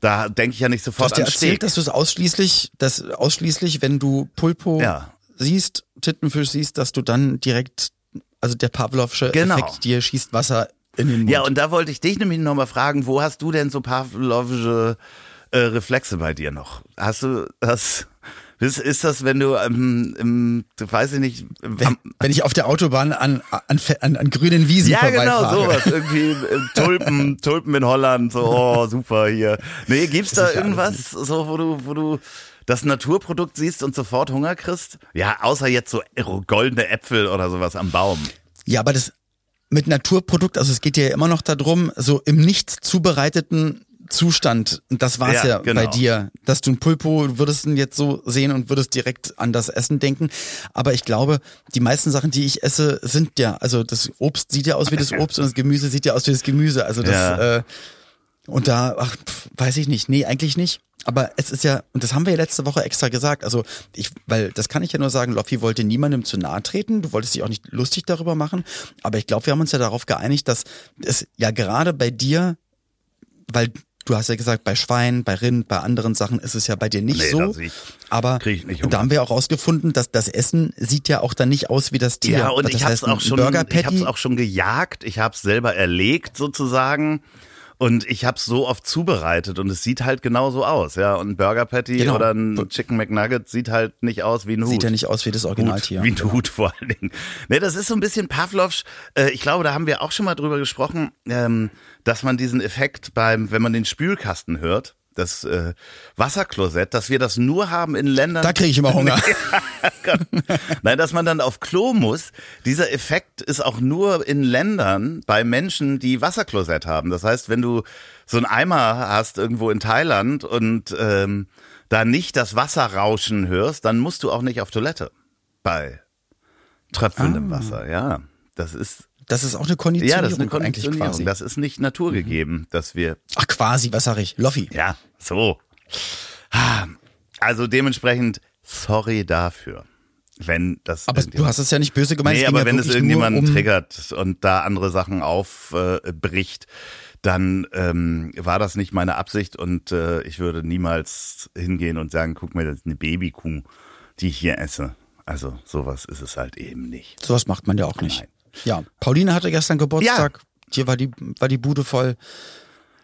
da denke ich ja nicht Du sofort hast dir an erzählt, Steak. dass du es ausschließlich, dass ausschließlich, wenn du Pulpo Ja. siehst, Tittenfisch siehst, dass du dann direkt, also der Pavlovsche Genau. Effekt dir schießt Wasser in den Mund. Ja, und da wollte ich dich nämlich nochmal fragen, wo hast du denn so pavlovische äh, Reflexe bei dir noch? Hast du das, ist, ist das, wenn du, ähm, im, weiß ich nicht, wenn, wenn ich auf der Autobahn an, an, an, an grünen Wiesen ja, genau, vorbeifahre. sowas. Irgendwie äh, Tulpen, Tulpen in Holland, so, oh, super hier. Nee, gibt's da ja irgendwas, so, wo du, wo du das Naturprodukt siehst und sofort Hunger kriegst? Ja, außer jetzt so goldene Äpfel oder sowas am Baum. Ja, aber das mit Naturprodukt, also es geht ja immer noch darum, so im nicht zubereiteten Zustand, und das war's Ja, ja, genau. bei dir, dass du ein Pulpo, du würdest ihn jetzt so sehen und würdest direkt an das Essen denken. Aber ich glaube, die meisten Sachen, die ich esse, sind ja, also das Obst sieht ja aus wie das Obst und das Gemüse sieht ja aus wie das Gemüse. Also das, Ja. äh, und da, ach, pf, weiß ich nicht, nee, eigentlich nicht. Aber es ist ja, und das haben wir ja letzte Woche extra gesagt, also ich, weil das kann ich ja nur sagen, Loffi wollte niemandem zu nahe treten, du wolltest dich auch nicht lustig darüber machen, aber ich glaube, wir haben uns ja darauf geeinigt, dass es ja gerade bei dir, weil du hast ja gesagt, bei Schwein, bei Rind, bei anderen Sachen ist es ja bei dir nicht Nee, so. ich- aber nicht und da haben wir auch rausgefunden, dass das Essen sieht ja auch dann nicht aus wie das Tier. Ja, und das ich habe es auch schon, ich es auch schon gejagt. Ich habe es selber erlegt sozusagen. Und ich habe es so oft zubereitet und es sieht halt genauso aus, ja. Und ein Burger Patty Genau. oder ein Chicken McNugget sieht halt nicht aus wie ein Hut. Sieht ja nicht aus wie das Originaltier. Hut, wie ein Hut vor allen Dingen. Ne, das ist so ein bisschen Pavlovsch. Äh, ich glaube, da haben wir auch schon mal drüber gesprochen, ähm, dass man diesen Effekt beim, wenn man den Spülkasten hört, das äh, Wasserklosett, dass wir das nur haben in Ländern. Da kriege ich immer Hunger. Nein, dass man dann auf Klo muss. Dieser Effekt ist auch nur in Ländern bei Menschen, die Wasserklosett haben. Das heißt, wenn du so einen Eimer hast irgendwo in Thailand und ähm, da nicht das Wasser rauschen hörst, dann musst du auch nicht auf Toilette bei tröpfelndem Ah. Wasser. Ja, das ist Das ist auch eine ja, Konditionierung, das ist eine eigentlich Konditionierung. quasi. Das ist nicht naturgegeben, dass wir Ach quasi, was sag ich? Loffi. ja, so. Also dementsprechend, sorry dafür. Wenn das. Aber du hast es ja nicht böse gemeint. Nee, aber ja wenn es irgendjemanden um, triggert und da andere Sachen aufbricht, dann ähm, war das nicht meine Absicht und äh, ich würde niemals hingehen und sagen, guck mal, das ist eine Babykuh, die ich hier esse. Also sowas ist es halt eben nicht. Sowas macht man ja auch nicht. Nein. Ja, Pauline hatte gestern Geburtstag. Hier war die, war die Bude voll.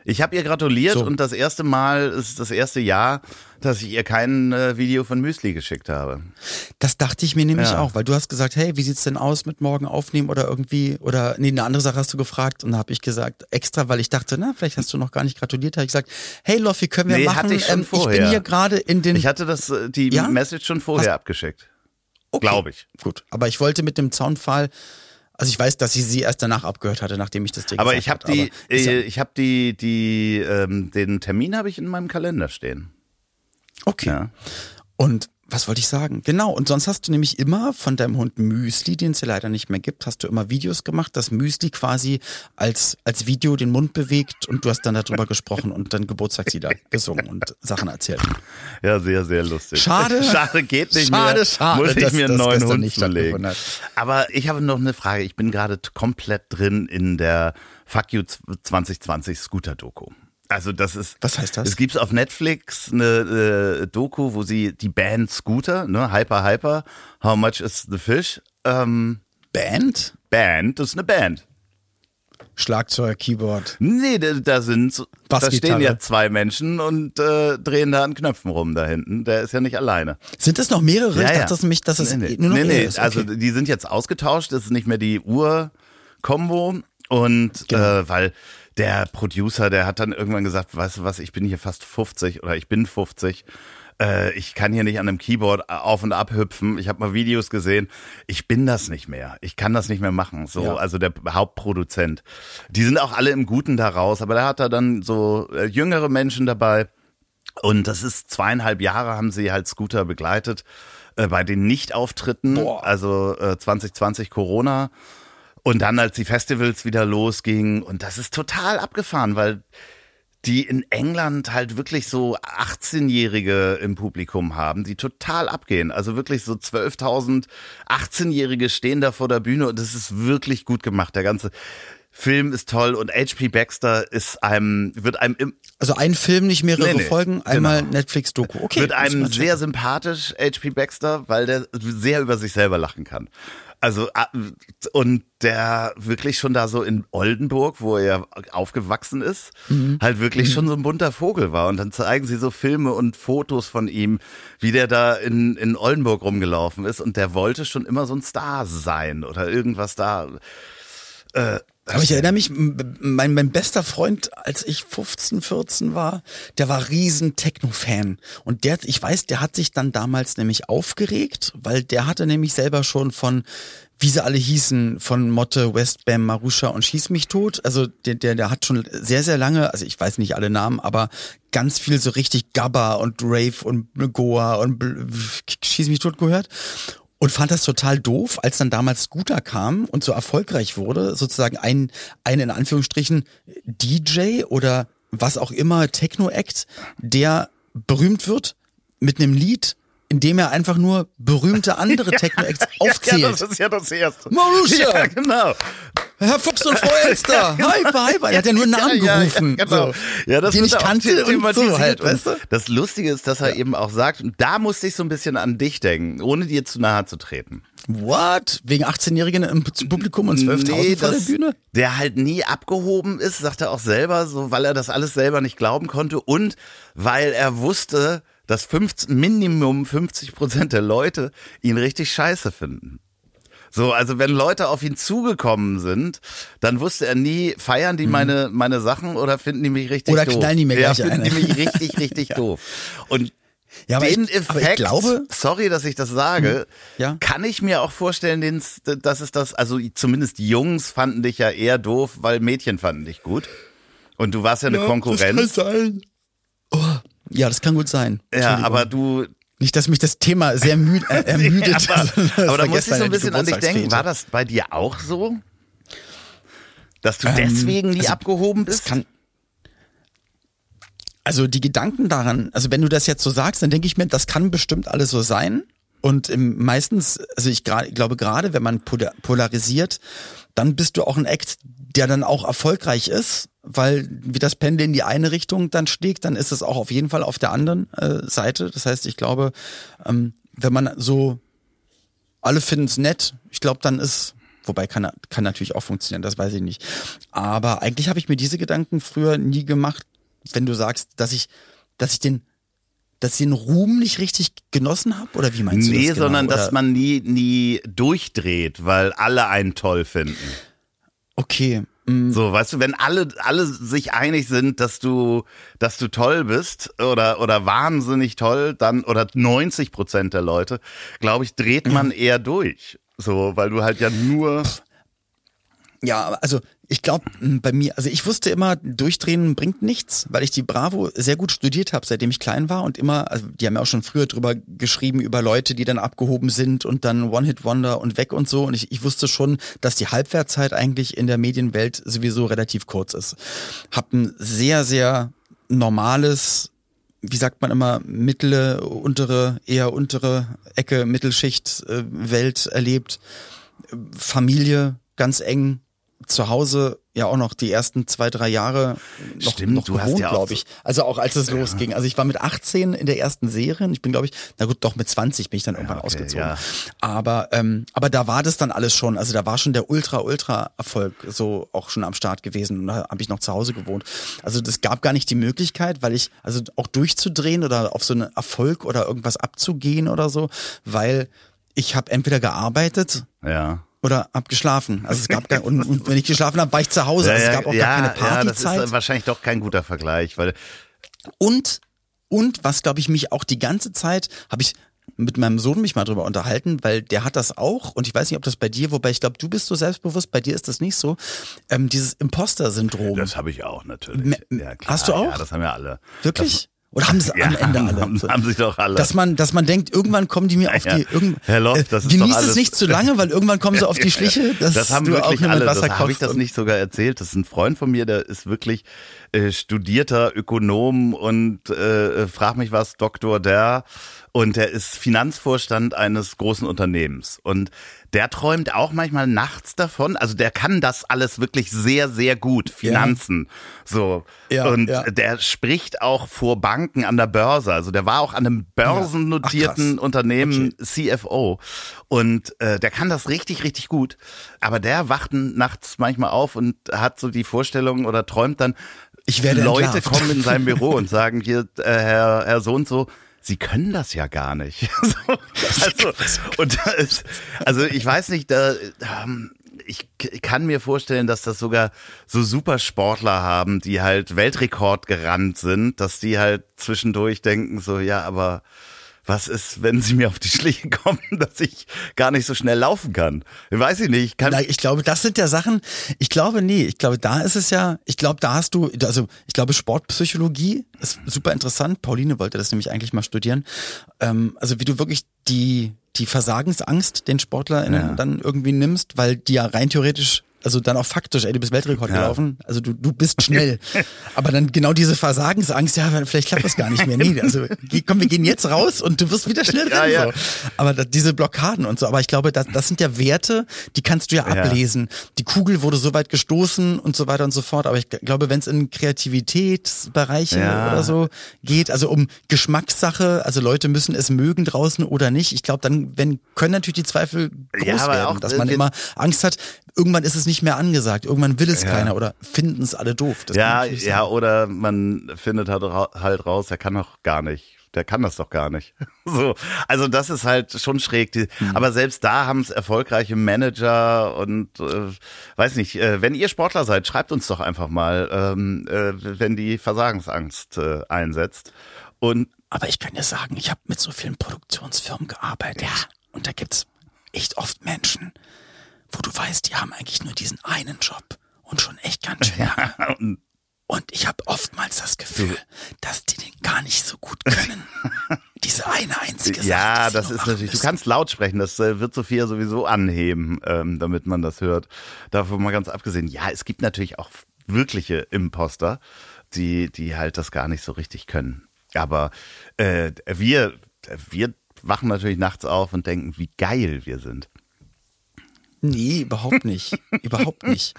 Ich habe ihr gratuliert So. und das erste Mal ist das erste Jahr, dass ich ihr kein äh, Video von Müsli geschickt habe. Das dachte ich mir nämlich Ja. auch, weil du hast gesagt, hey, wie sieht's denn aus mit morgen aufnehmen oder irgendwie oder nee, eine andere Sache hast du gefragt und da habe ich gesagt, extra, weil ich dachte, na, vielleicht hast du noch gar nicht gratuliert, habe ich gesagt, hey Loffi, können wir Nee, machen? hatte ich schon ähm, ich vorher. bin hier gerade in den Ich hatte das äh, die Ja? Message schon vorher abgeschickt. Okay. Glaube ich. Gut, aber ich wollte mit dem Zaunpfahl, also ich weiß, dass ich sie erst danach abgehört hatte, nachdem ich das dir Aber ich habe die, äh, ich habe die, die, ähm, den Termin habe ich in meinem Kalender stehen. okay. Ja. Und was wollte ich sagen? Genau, und sonst hast du nämlich immer von deinem Hund Müsli, den es ja leider nicht mehr gibt, hast du immer Videos gemacht, dass Müsli quasi als, als Video den Mund bewegt und du hast dann darüber gesprochen und dann Geburtstagslieder gesungen und Sachen erzählt. Ja, sehr, sehr lustig. Schade. Schade geht nicht Schade, mehr. schade, Muss ich dass mir einen neuen Hund nicht zulegen. Aber ich habe noch eine Frage. Ich bin gerade komplett drin in der Fuck You 2020 Scooter-Doku. Also das ist. Was heißt das? Es gibt auf Netflix eine äh, Doku, wo sie die Band Scooter, ne, Hyper Hyper, How Much is the Fish? Ähm, Band? Band, das ist eine Band. Schlagzeug, Keyboard. Nee, da, da sind da stehen ja zwei Menschen und äh, drehen da an Knöpfen rum da hinten. Der ist ja nicht alleine. Sind das noch mehrere? ich dachte nämlich, dass es nee, nee. nur noch nee, nee. ist. Also Okay. die sind jetzt ausgetauscht, das ist nicht mehr die Ur-Kombo und Genau. äh, weil der Producer, der hat dann irgendwann gesagt, weißt du was, ich bin hier fast 50 oder ich bin 50. Äh, ich kann hier nicht an einem Keyboard auf und ab hüpfen. Ich habe mal Videos gesehen. Ich bin das nicht mehr. Ich kann das nicht mehr machen. So, Ja. also der Hauptproduzent. Die sind auch alle im Guten da raus, aber da hat er dann so äh, jüngere Menschen dabei. Und das ist zweieinhalb Jahre haben sie halt Scooter begleitet äh, bei den Nicht-Auftritten, also äh, 2020 Corona. Und dann, als die Festivals wieder losgingen, und das ist total abgefahren, weil die in England halt wirklich so 18-Jährige im Publikum haben, die total abgehen. Also wirklich so 12.000 18-Jährige stehen da vor der Bühne und das ist wirklich gut gemacht. Der ganze Film ist toll und H.P. Baxter ist einem, wird einem im, Also ein Film, nicht mehrere Nee, nee, Folgen, einmal genau. Netflix-Doku. Okay. wird einem sehr sympathisch, H.P. Baxter, weil der sehr über sich selber lachen kann. Also, ah, und der wirklich schon da so in Oldenburg, wo er aufgewachsen ist, Mhm. halt wirklich schon so ein bunter Vogel war. Und dann zeigen sie so Filme und Fotos von ihm, wie der da in, in Oldenburg rumgelaufen ist. Und der wollte schon immer so ein Star sein oder irgendwas da. Äh, Aber ich erinnere mich, mein, mein bester Freund, als ich 15, 14 war, der war riesen Techno-Fan. Und der, ich weiß, der hat sich dann damals nämlich aufgeregt, weil der hatte nämlich selber schon von, wie sie alle hießen, von Motte, Westbam, Marusha und Schieß mich tot. Also der, der, der hat schon sehr, sehr lange, also ich weiß nicht alle Namen, aber ganz viel so richtig Gabba und Rave und Goa und Schieß mich tot gehört und fand das total doof, als dann damals Scooter kam und so erfolgreich wurde, sozusagen ein, ein in Anführungsstrichen DJ oder was auch immer, Techno-Act, der berühmt wird mit einem Lied, in dem er einfach nur berühmte andere Techno-Acts aufzählt. Ja, das ist ja das Erste. Marusha! Ja, genau. Herr Fuchs und Frau Elster, hyper, hyper. Er hat ja nur Namen ja, gerufen. Ja, genau. so, ja, das den ich kannte und so halt, weißt du? Das Lustige ist, dass er eben auch sagt, und da musste ich so ein bisschen an dich denken, ohne dir zu nahe zu treten. What? Wegen 18-Jährigen im Publikum und 12.000 Nee, vor der Bühne? Der halt nie abgehoben ist, sagt er auch selber, so weil er das alles selber nicht glauben konnte und weil er wusste, dass 50, Minimum 50 Prozent der Leute ihn richtig scheiße finden. So, also wenn Leute auf ihn zugekommen sind, dann wusste er nie, feiern die meine, meine Sachen oder finden die mich richtig Mhm. Oder doof? knallen die mir ja, gleich finden eine. die mich richtig, richtig doof. Und Ja, aber den ich- Effekt, aber ich glaube- sorry, dass ich das sage, Ja. kann ich mir auch vorstellen, dass es das, also zumindest Jungs fanden dich ja eher doof, weil Mädchen fanden dich gut. Und du warst ja eine Konkurrenz. Das kann sein. Oh, ja, das kann gut sein. Ja, aber du, Nicht, dass mich das Thema sehr müd, äh, ermüdet. aber, aber da muss ich so ein bisschen an dich denken. War das bei dir auch so? Dass du Ähm, deswegen nie also, abgehoben bist? kann. Also die Gedanken daran, also wenn du das jetzt so sagst, dann denke ich mir, das kann bestimmt alles so sein. Und im, meistens, also ich gra- glaube gerade, wenn man polar- polarisiert, dann bist du auch ein Act, der dann auch erfolgreich ist, weil wie das Pendel in die eine Richtung dann schlägt, dann ist es auch auf jeden Fall auf der anderen äh, Seite. Das heißt, ich glaube, ähm, wenn man so alle finden es nett. Ich glaube, dann ist, wobei kann, kann natürlich auch funktionieren, das weiß ich nicht. Aber eigentlich habe ich mir diese Gedanken früher nie gemacht, wenn du sagst, dass ich, dass ich den, dass ich den Ruhm nicht richtig genossen habe oder wie meinst du Nee, das genau? sondern oder, dass man nie, nie durchdreht, weil alle einen toll finden. okay, So, weißt du, wenn alle, alle sich einig sind, dass du, dass du toll bist oder, oder wahnsinnig toll, dann, oder 90 Prozent der Leute, glaube ich, dreht man eher durch. So, weil du halt ja nur, Ja, also ich glaube bei mir, also ich wusste immer, durchdrehen bringt nichts, weil ich die Bravo sehr gut studiert habe, seitdem ich klein war und immer, also die haben ja auch schon früher drüber geschrieben über Leute, die dann abgehoben sind und dann One-Hit-Wonder und weg und so und ich, ich wusste schon, dass die Halbwertzeit eigentlich in der Medienwelt sowieso relativ kurz ist. Hab ein sehr, sehr normales wie sagt man immer, mittlere, untere, eher untere Ecke, Mittelschicht, äh, Welt erlebt. Familie ganz eng, zu Hause ja auch noch die ersten zwei, drei Jahre noch, Stimmt, noch gewohnt, ja glaube ich. Also auch als es losging. Also ich war mit 18 in der ersten Serie und ich bin, glaube ich, na gut, doch mit 20 bin ich dann irgendwann okay, ausgezogen. ja. Aber, ähm, aber da war das dann alles schon. Also da war schon der ultra, ultra Erfolg so auch schon am Start gewesen. Und da habe ich noch zu Hause gewohnt. Also das gab gar nicht die Möglichkeit, weil ich, also auch durchzudrehen oder auf so einen Erfolg oder irgendwas abzugehen oder so, weil ich habe entweder gearbeitet ja. Oder hab geschlafen. Also es gab gar, und, und wenn ich geschlafen habe, war ich zu Hause. Also es gab auch gar keine ja, das Partyzeit. ist wahrscheinlich doch kein guter Vergleich, weil Und, und was glaube ich mich auch die ganze Zeit, habe ich mit meinem Sohn mich mal drüber unterhalten, weil der hat das auch und ich weiß nicht, ob das bei dir, wobei ich glaube, du bist so selbstbewusst, bei dir ist das nicht so, ähm, dieses Imposter-Syndrom. das habe ich auch natürlich. Me- Ja, klar, hast du auch? Ja, das haben wir alle. Wirklich? Oder haben sie Ja, am Ende alle? haben, haben sie doch alle. Dass man, dass man denkt, irgendwann kommen die mir auf Ja, die, irgend, Herr Loff, äh, das ist genieß es nicht zu lange, weil irgendwann kommen sie auf die Schliche, dass das haben du auch wirklich mit alle. Das habe ich das nicht sogar erzählt. Das ist ein Freund von mir, der ist wirklich äh, studierter Ökonom und äh, frag mich was, Doktor der. Und der ist Finanzvorstand eines großen Unternehmens. Und der träumt auch manchmal nachts davon. Also der kann das alles wirklich sehr, sehr gut. Finanzen. So. Ja, und ja. der spricht auch vor Banken an der Börse. Also der war auch an einem börsennotierten krass. Unternehmen CFO. Und äh, der kann das richtig, richtig gut. Aber der wacht nachts manchmal auf und hat so die Vorstellung oder träumt dann, Ich werde Leute entlarvt. kommen in sein Büro und sagen, hier, äh, Herr, Herr so und so, Sie können das ja gar nicht. so, also, und also ich weiß nicht, da, ähm, ich kann mir vorstellen, dass das sogar so Supersportler haben, die halt Weltrekord gerannt sind, dass die halt zwischendurch denken so, ja, aber was ist, wenn sie mir auf die Schliche kommen, dass ich gar nicht so schnell laufen kann? Weiß ich nicht. Kann, Na, ich glaube, das sind ja Sachen, ich glaube, nee, ich glaube, da ist es ja, ich glaube, da hast du, also ich glaube, Sportpsychologie ist super interessant. Pauline wollte das nämlich eigentlich mal studieren. Ähm, also wie du wirklich die, die Versagensangst den SportlerInnen Ja. dann irgendwie nimmst, weil die ja rein theoretisch Also dann auch faktisch, ey, du bist Weltrekord ja. gelaufen. Also du, du bist schnell. Aber dann genau diese Versagensangst, ja, vielleicht klappt das gar nicht mehr. Nee, also komm, wir gehen jetzt raus und du wirst wieder schnell. Ja, ja. So. Aber da, diese Blockaden und so. Aber ich glaube, das, das sind ja Werte, die kannst du ja ablesen. Die Kugel wurde so weit gestoßen und so weiter und so fort. Aber ich glaube, wenn es in Kreativitätsbereiche oder so geht, also um Geschmackssache, also Leute müssen es mögen draußen oder nicht. Ich glaube, dann wenn, können natürlich die Zweifel groß werden, auch, dass man immer Angst hat, irgendwann ist es nicht mehr angesagt, irgendwann will es ja. keiner oder finden es alle doof. Das ja, ja, oder man findet halt, halt raus, er kann doch gar nicht der kann das doch gar nicht. So, also das ist halt schon schräg. Mhm. Aber selbst da haben es erfolgreiche Manager und äh, weiß nicht. Äh, wenn ihr Sportler seid, schreibt uns doch einfach mal, ähm, äh, wenn die Versagensangst äh, einsetzt. Und aber ich kann dir sagen, ich habe mit so vielen Produktionsfirmen gearbeitet ja. und da gibt's echt oft Menschen, wo du weißt, die haben eigentlich nur diesen einen Job und schon echt ganz schön lange. und ich habe oftmals das Gefühl, dass die den gar nicht so gut können. Diese eine einzige Sache. Ja, das ist natürlich, müssen. du kannst laut sprechen, das äh, wird Sophia sowieso anheben, ähm, damit man das hört. Davon mal ganz abgesehen. Ja, es gibt natürlich auch wirkliche Imposter, die, die halt das gar nicht so richtig können. Aber äh, wir, wir wachen natürlich nachts auf und denken, wie geil wir sind. Nee, überhaupt nicht. überhaupt nicht.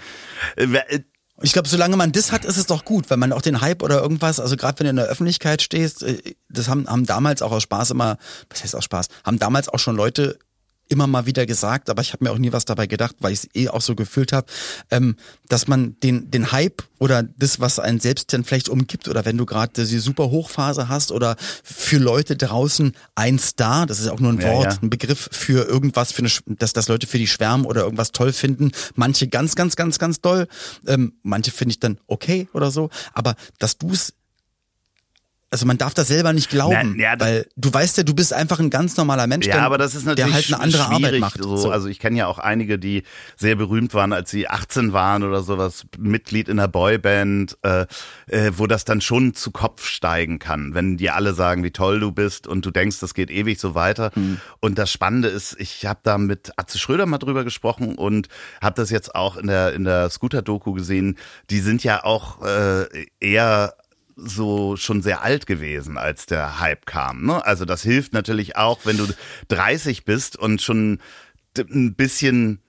Äh, äh, ich glaube, solange man das hat, ist es doch gut, wenn man auch den Hype oder irgendwas, also gerade wenn du in der Öffentlichkeit stehst, äh, das haben, haben damals auch aus Spaß immer, was heißt aus Spaß, haben damals auch schon Leute immer mal wieder gesagt, aber ich habe mir auch nie was dabei gedacht, weil ich es eh auch so gefühlt habe, ähm, dass man den, den Hype oder das, was einen selbst dann vielleicht umgibt oder wenn du gerade die super Hochphase hast oder für Leute draußen ein Star, das ist auch nur ein Wort, ja, ja. ein Begriff für irgendwas, für eine, dass, dass Leute für die schwärmen oder irgendwas toll finden. Manche ganz, ganz, ganz, ganz toll. Ähm, manche finde ich dann okay oder so. Aber dass du es also man darf das selber nicht glauben, Na, ja, weil du weißt ja, du bist einfach ein ganz normaler Mensch, ja, der, aber das ist natürlich der halt eine andere Arbeit macht. So. So. Also ich kenne ja auch einige, die sehr berühmt waren, als sie 18 waren oder sowas, Mitglied in einer Boyband, äh, äh, wo das dann schon zu Kopf steigen kann, wenn dir alle sagen, wie toll du bist und du denkst, das geht ewig so weiter. Hm. Und das Spannende ist, ich habe da mit Atze Schröder mal drüber gesprochen und habe das jetzt auch in der in der Scooter-Doku gesehen. Die sind ja auch äh, eher so schon sehr alt gewesen, als der Hype kam. Ne? Also das hilft natürlich auch, wenn du 30 bist und schon ein bisschen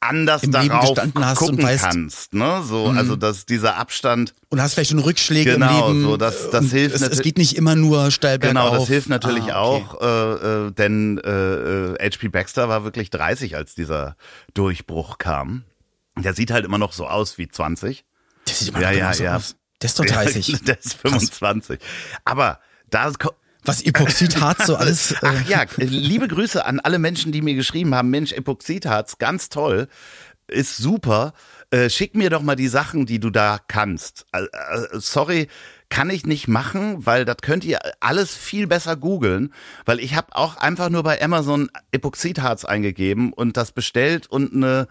anders Im darauf gucken weißt, kannst, ne? So, mhm. also dass dieser Abstand und hast vielleicht schon Rückschläge genau, im Leben. so das das hilft. Es, es geht nicht immer nur steil bergauf. Genau, das hilft natürlich ah, okay. auch, äh, äh, denn äh, HP äh, Baxter war wirklich 30, als dieser Durchbruch kam. Der sieht halt immer noch so aus wie 20. Der sieht immer ja, noch ja, so ja. aus. Der ist doch 30. Ja, der ist 25. Krass. Aber da was Epoxidharz so alles. Äh Ach ja, liebe Grüße an alle Menschen, die mir geschrieben haben, Mensch, Epoxidharz, ganz toll, ist super. Äh, schick mir doch mal die Sachen, die du da kannst. Äh, sorry, kann ich nicht machen, weil das könnt ihr alles viel besser googeln, weil ich habe auch einfach nur bei Amazon Epoxidharz eingegeben und das bestellt und eine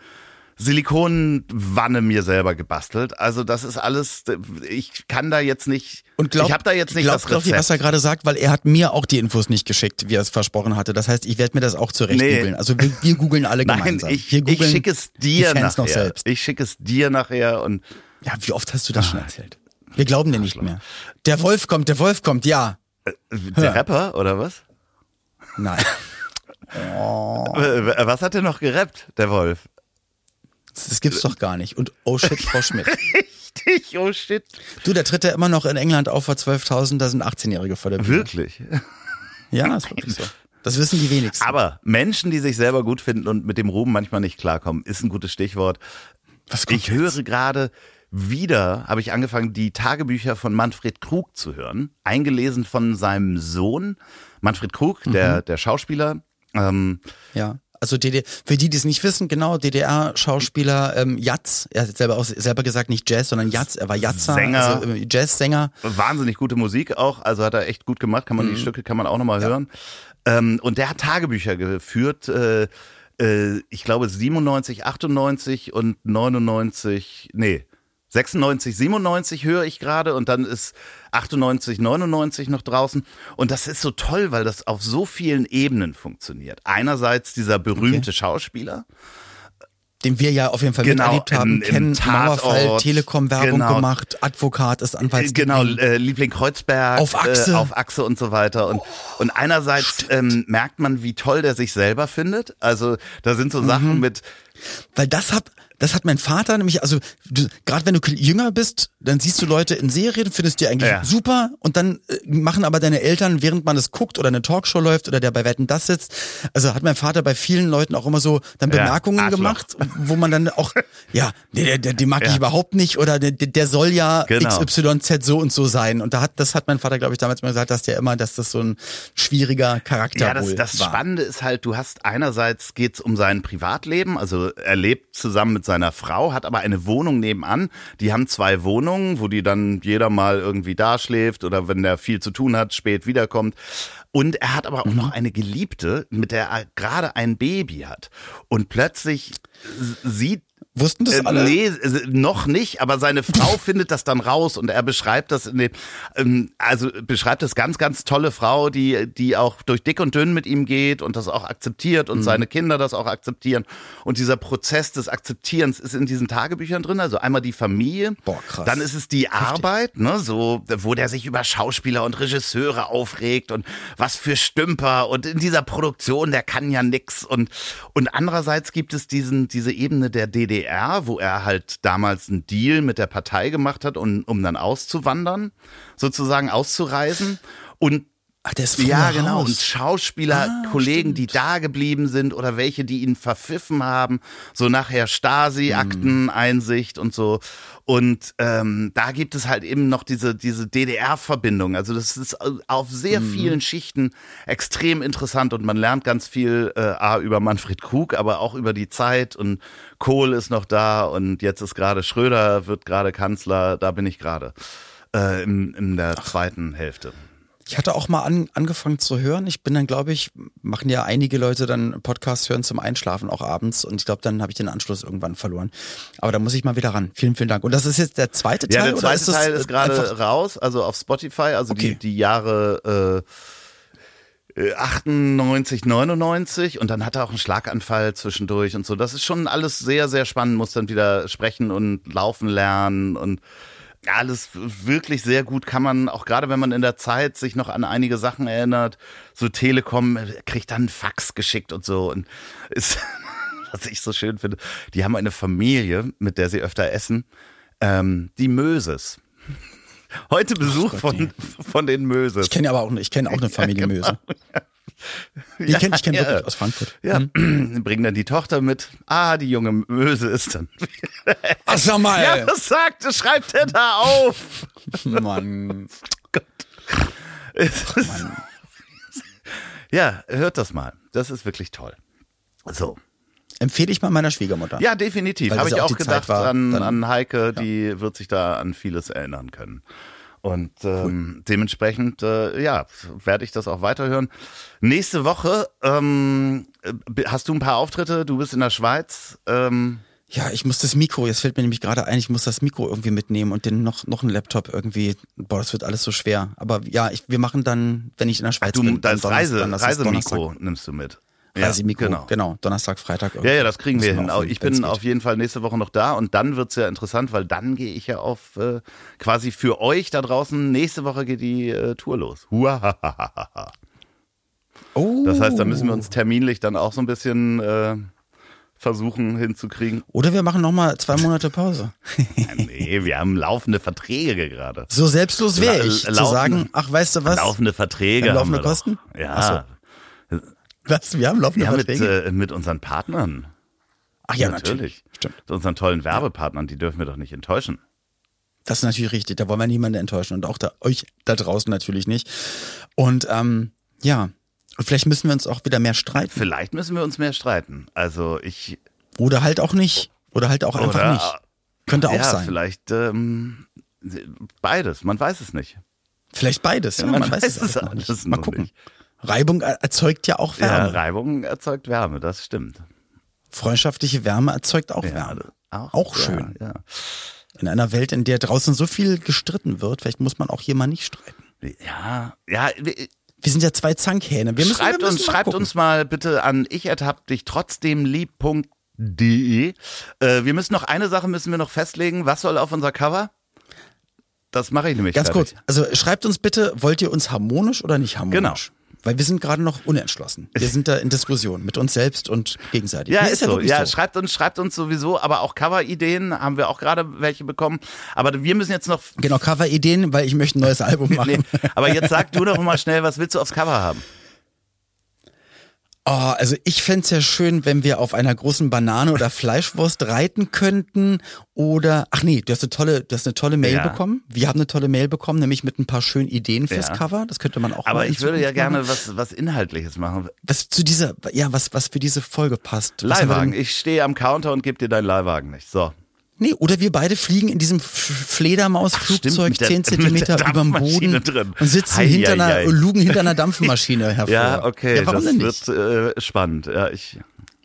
Silikonwanne mir selber gebastelt. Also das ist alles, ich kann da jetzt nicht, und glaub, ich habe da jetzt nicht glaub, das Rezept. Glaub, was er gerade sagt, weil er hat mir auch die Infos nicht geschickt, wie er es versprochen hatte. Das heißt, ich werde mir das auch zurecht nee. googeln. Also wir, wir googeln alle Nein, gemeinsam. Ich, ich schicke es dir nachher. Ich schicke es dir nachher und ja, wie oft hast du das ah. schon erzählt? Wir glauben dir nicht mehr. Der Wolf kommt, der Wolf kommt, ja. Äh, der. Rapper oder was? Nein. Oh. Was hat er noch gerappt, der Wolf? Das gibt's doch gar nicht. Und oh shit, Frau Schmidt. Richtig, oh shit. Du, der tritt ja immer noch in England auf vor 12.000, da sind 18-Jährige vor der Bühne. Wirklich? Ja, ist wirklich so. Das wissen die wenigsten. Aber Menschen, die sich selber gut finden und mit dem Ruhm manchmal nicht klarkommen, ist ein gutes Stichwort. Was kommt ich jetzt? höre gerade wieder, habe ich angefangen, die Tagebücher von Manfred Krug zu hören, eingelesen von seinem Sohn. Manfred Krug, mhm. der, der Schauspieler. Ähm, ja. Also DDR, für die, die es nicht wissen, genau, DDR-Schauspieler ähm, Jatz, er hat selber auch selber gesagt, nicht Jazz, sondern Jatz, er war Jatzer, Sänger, also, äh, Jazzsänger. Wahnsinnig gute Musik auch, also hat er echt gut gemacht, kann man mhm. die Stücke kann man auch nochmal ja. hören. Ähm, und der hat Tagebücher geführt, äh, äh, ich glaube 97, 98 und 99, nee, 96, 97 höre ich gerade und dann ist 98, 99 noch draußen. Und das ist so toll, weil das auf so vielen Ebenen funktioniert. Einerseits dieser berühmte okay. Schauspieler, den wir ja auf jeden Fall Genau, miterlebt haben, im- im kennen, Mauerfall, Tatort, Telekom-Werbung genau. gemacht, Advokat ist Anwaltsliebling. Genau, äh, Liebling Kreuzberg, Auf Achse. Äh, auf Achse und so weiter. Und, und einerseits ähm, merkt man, wie toll der sich selber findet. Also da sind so Mhm. Sachen mit, Weil das hat, das hat mein Vater nämlich, also gerade wenn du jünger bist, dann siehst du Leute in Serien, findest die eigentlich Ja. super und dann äh, machen aber deine Eltern, während man das guckt oder eine Talkshow läuft oder der bei Wetten das sitzt, also hat mein Vater bei vielen Leuten auch immer so dann Ja, Bemerkungen Arschloch. gemacht, wo man dann auch, ja, nee, der, der, den mag Ja. ich überhaupt nicht oder der, der soll ja Genau. XYZ so und so sein und da hat, das hat mein Vater, glaube ich, damals mal gesagt, dass der immer, dass das so ein schwieriger Charakter Ja, das, das war. Spannende ist halt, du hast einerseits geht's um sein Privatleben, also er lebt zusammen mit seiner Frau, hat aber eine Wohnung nebenan. Die haben zwei Wohnungen, wo die dann jeder mal irgendwie da schläft oder wenn der viel zu tun hat, spät wiederkommt. Und er hat aber auch noch eine Geliebte, mit der er gerade ein Baby hat. Und plötzlich sieht Wussten das äh, alle? Nee, äh, noch nicht, aber seine Frau findet das dann raus und er beschreibt das in dem, ähm, also beschreibt das ganz, ganz tolle Frau, die, die auch durch dick und dünn mit ihm geht und das auch akzeptiert Mhm. und seine Kinder das auch akzeptieren. Und dieser Prozess des Akzeptierens ist in diesen Tagebüchern drin, also einmal die Familie, Boah, krass. dann ist es die Arbeit, ne, so, wo der sich über Schauspieler und Regisseure aufregt und was für Stümper und in dieser Produktion, der kann ja nix und, und andererseits gibt es diesen, diese Ebene der DDR, wo er halt damals einen Deal mit der Partei gemacht hat, um, um dann auszuwandern, sozusagen auszureisen. Und Ach, der ist früher ja, genau. raus. Und Schauspieler, Ah, Kollegen, die da geblieben sind oder welche, die ihn verpfiffen haben, so nachher Stasi-Akteneinsicht und so. Und ähm, da gibt es halt eben noch diese, diese DDR-Verbindung. Also das ist auf sehr vielen Schichten extrem interessant und man lernt ganz viel äh, A, über Manfred Krug, aber auch über die Zeit und Kohl ist noch da und jetzt ist gerade Schröder, wird gerade Kanzler, da bin ich gerade äh, in, in der zweiten Hälfte. Ich hatte auch mal an, angefangen zu hören. Ich bin dann, glaube ich, machen ja einige Leute dann Podcasts hören zum Einschlafen auch abends und ich glaube, dann habe ich den Anschluss irgendwann verloren. Aber da muss ich mal wieder ran. Vielen, vielen Dank. Und das ist jetzt der zweite Teil Ja, der zweite ist Teil ist gerade raus, also auf Spotify, also Okay. die, die Jahre äh, äh, 98, 99 und dann hat er auch einen Schlaganfall zwischendurch und so. Das ist schon alles sehr, sehr spannend, muss dann wieder sprechen und laufen lernen und alles wirklich sehr gut kann man, auch gerade wenn man in der Zeit sich noch an einige Sachen erinnert, so Telekom äh, kriegt dann einen Fax geschickt und so und ist, was ich so schön finde, die haben eine Familie, mit der sie öfter essen, ähm, die Möses. Heute Besuch Gott, von, von den Möses. Ich kenne aber auch, ich kenne auch eine Familie Möse. Die kenn, ich kenne Ja. wirklich aus Frankfurt. Ja, bringen dann die Tochter mit. Ah, die junge Möse ist dann. Ach, sag mal. Ja, das sagt, das schreibt er da auf. Mann. Es ist- Ja, hört das mal. Das ist wirklich toll. So. Empfehle ich mal meiner Schwiegermutter. Ja, definitiv. Habe ich ja auch auch gedacht war, an, an Heike, die wird sich da an vieles erinnern können. Und ähm, dementsprechend, äh, ja, werde ich das auch weiterhören. Nächste Woche ähm, äh, hast du ein paar Auftritte. Du bist in der Schweiz. Ähm, Ja, ich muss das Mikro, jetzt fällt mir nämlich gerade ein, ich muss das Mikro irgendwie mitnehmen und den noch, noch einen Laptop irgendwie. Boah, das wird alles so schwer. Aber ja, ich, wir machen dann, wenn ich in der Schweiz du, bin. das dann Reise, Reisemikro nimmst du mit. Reisemikro, genau. genau. Donnerstag, Freitag. Ja, ja, das kriegen wir hin. aufnehmen, Ich bin auf jeden Fall nächste Woche noch da und dann wird's ja interessant, weil dann gehe ich ja auf äh, quasi für euch da draußen. Nächste Woche geht die äh, Tour los. Huahahaha. Oh. Das heißt, da müssen wir uns terminlich dann auch so ein bisschen äh, versuchen hinzukriegen. Oder wir machen nochmal zwei Monate Pause. Ja, nee, wir haben laufende Verträge gerade. So selbstlos wäre La- ich, zu laufende- sagen, ach, weißt du was? Laufende Verträge. Haben laufende wir doch. Kosten? Ja. Ach Was? Wir haben laufende Ja, mit, Verträge. äh, mit unseren Partnern. ach ja, natürlich. natürlich. Stimmt. Mit unseren tollen Werbepartnern, die dürfen wir doch nicht enttäuschen. Das ist natürlich richtig. Da wollen wir niemanden enttäuschen und auch da, euch da draußen natürlich nicht. Und ähm, ja, und vielleicht müssen wir uns auch wieder mehr streiten. Vielleicht müssen wir uns mehr streiten. Also ich Oder halt auch nicht. Oder halt auch einfach Oder- nicht. Könnte auch ja, sein. vielleicht ähm, beides. Man weiß es nicht. Vielleicht beides. Ja, man man, weiß weiß es es einfach alles nicht. Mal gucken. nicht. Reibung er- erzeugt ja auch Ja, Wärme. Reibung erzeugt Wärme. Das stimmt. Freundschaftliche Wärme erzeugt auch Ja, Wärme. auch, Auch ja, schön. Ja. In einer Welt, in der draußen so viel gestritten wird, vielleicht muss man auch hier mal nicht streiten. Ja, ja, Wir sind ja zwei Zankhähne. Wir müssen, schreibt wir müssen uns, mal schreibt gucken. uns mal bitte an ich ertapp dich trotzdem lieb. De. Äh, wir müssen noch eine Sache müssen wir noch festlegen. Was soll auf unser Cover? Das mache ich nämlich. Ganz fertig. kurz, also schreibt uns bitte, wollt ihr uns harmonisch oder nicht harmonisch? Genau. Weil wir sind gerade noch unentschlossen. Wir sind da in Diskussion mit uns selbst und gegenseitig. Ja, Nee, ist, so. wirklich Ja, schreibt uns, schreibt uns sowieso, aber auch Cover-Ideen haben wir auch gerade welche bekommen. Aber wir müssen jetzt noch. Genau, Cover-Ideen, weil ich möchte ein neues Album machen. Nee, aber jetzt sag du doch mal schnell, was willst du aufs Cover haben? Oh, also ich fänd's ja schön, wenn wir auf einer großen Banane oder Fleischwurst reiten könnten. Oder, ach nee, du hast eine tolle, du hast eine tolle Mail Ja. bekommen. Wir haben eine tolle Mail bekommen, nämlich mit ein paar schönen Ideen fürs Ja. Cover. Das könnte man auch Aber ich würde ja gerne machen. was, was Inhaltliches machen. Was zu dieser, ja, was, was für diese Folge passt. Leihwagen. Ich stehe am Counter und gebe dir deinen Leihwagen nicht. So. Nee, oder wir beide fliegen in diesem Fledermausflugzeug stimmt, mit der- 10 mit der Zentimeter überm Dampfmaschine Boden drin. und sitzen Hei, hinter hei, einer, hei. lugen hinter einer Dampfmaschine hervor. Ja, okay. Ja, warum das denn nicht? wird äh, spannend. Ja, ich.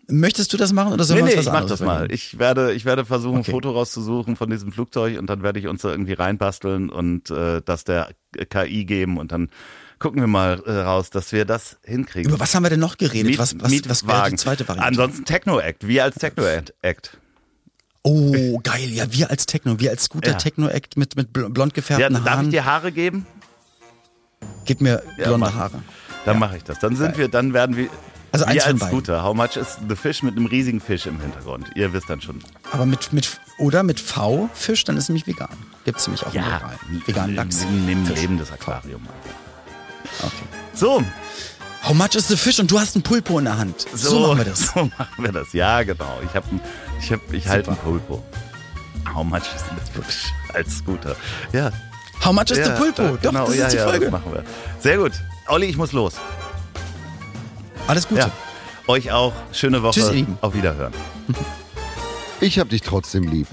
Möchtest du das machen oder Nee, sollen wir nee, was ich mach das mal. Ich werde, ich werde versuchen, Okay. ein Foto rauszusuchen von diesem Flugzeug und dann werde ich uns da irgendwie reinbasteln und äh, das der KI geben und dann gucken wir mal äh, raus, dass wir das hinkriegen. Über was haben wir denn noch geredet? Miet- was was, was wäre die zweite Variante? Ansonsten Techno-Act, wir als Techno-Act. Oh, geil. Ja, wir als Techno, wir als guter Ja. Techno-Act mit, mit bl- blond Ja, gefärbten darf ich Haaren. dir Haare geben? Gib mir Ja, blonde mach. Haare. Dann Ja. mache ich das. Dann sind wir, dann werden wir. Also eins wir als beiden. Scooter. How much is the fish mit einem riesigen Fisch im Hintergrund? Ihr wisst dann schon. Aber mit, mit, oder mit V-Fisch, dann ist nämlich vegan. Gibt's nämlich auch Ja. Veganen Lachs. Im Fisch. Leben des Aquarium. Okay. So, How much is the fish? Und du hast einen Pulpo in der Hand. So, machen wir das. So machen wir das. Ja, genau. Ich habe ich hab, ich halte einen Pulpo. How much is the fish? Als Scooter. Ja. How much is ja, the Pulpo? da- Doch, genau, das ja, ist die ja, Folge. Das machen wir. Sehr gut. Olli, ich muss los. Alles Gute. Ja. Euch auch. Schöne Woche. Tschüss. Auf Wiederhören. Ich hab dich trotzdem lieb.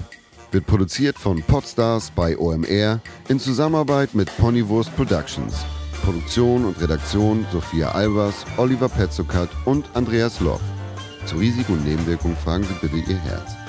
Wird produziert von Podstars bei OMR in Zusammenarbeit mit Ponywurst Productions. Produktion und Redaktion Sophia Albers, Oliver Petzokat und Andreas Loff. Zu Risiko und Nebenwirkungen fragen Sie bitte Ihr Herz.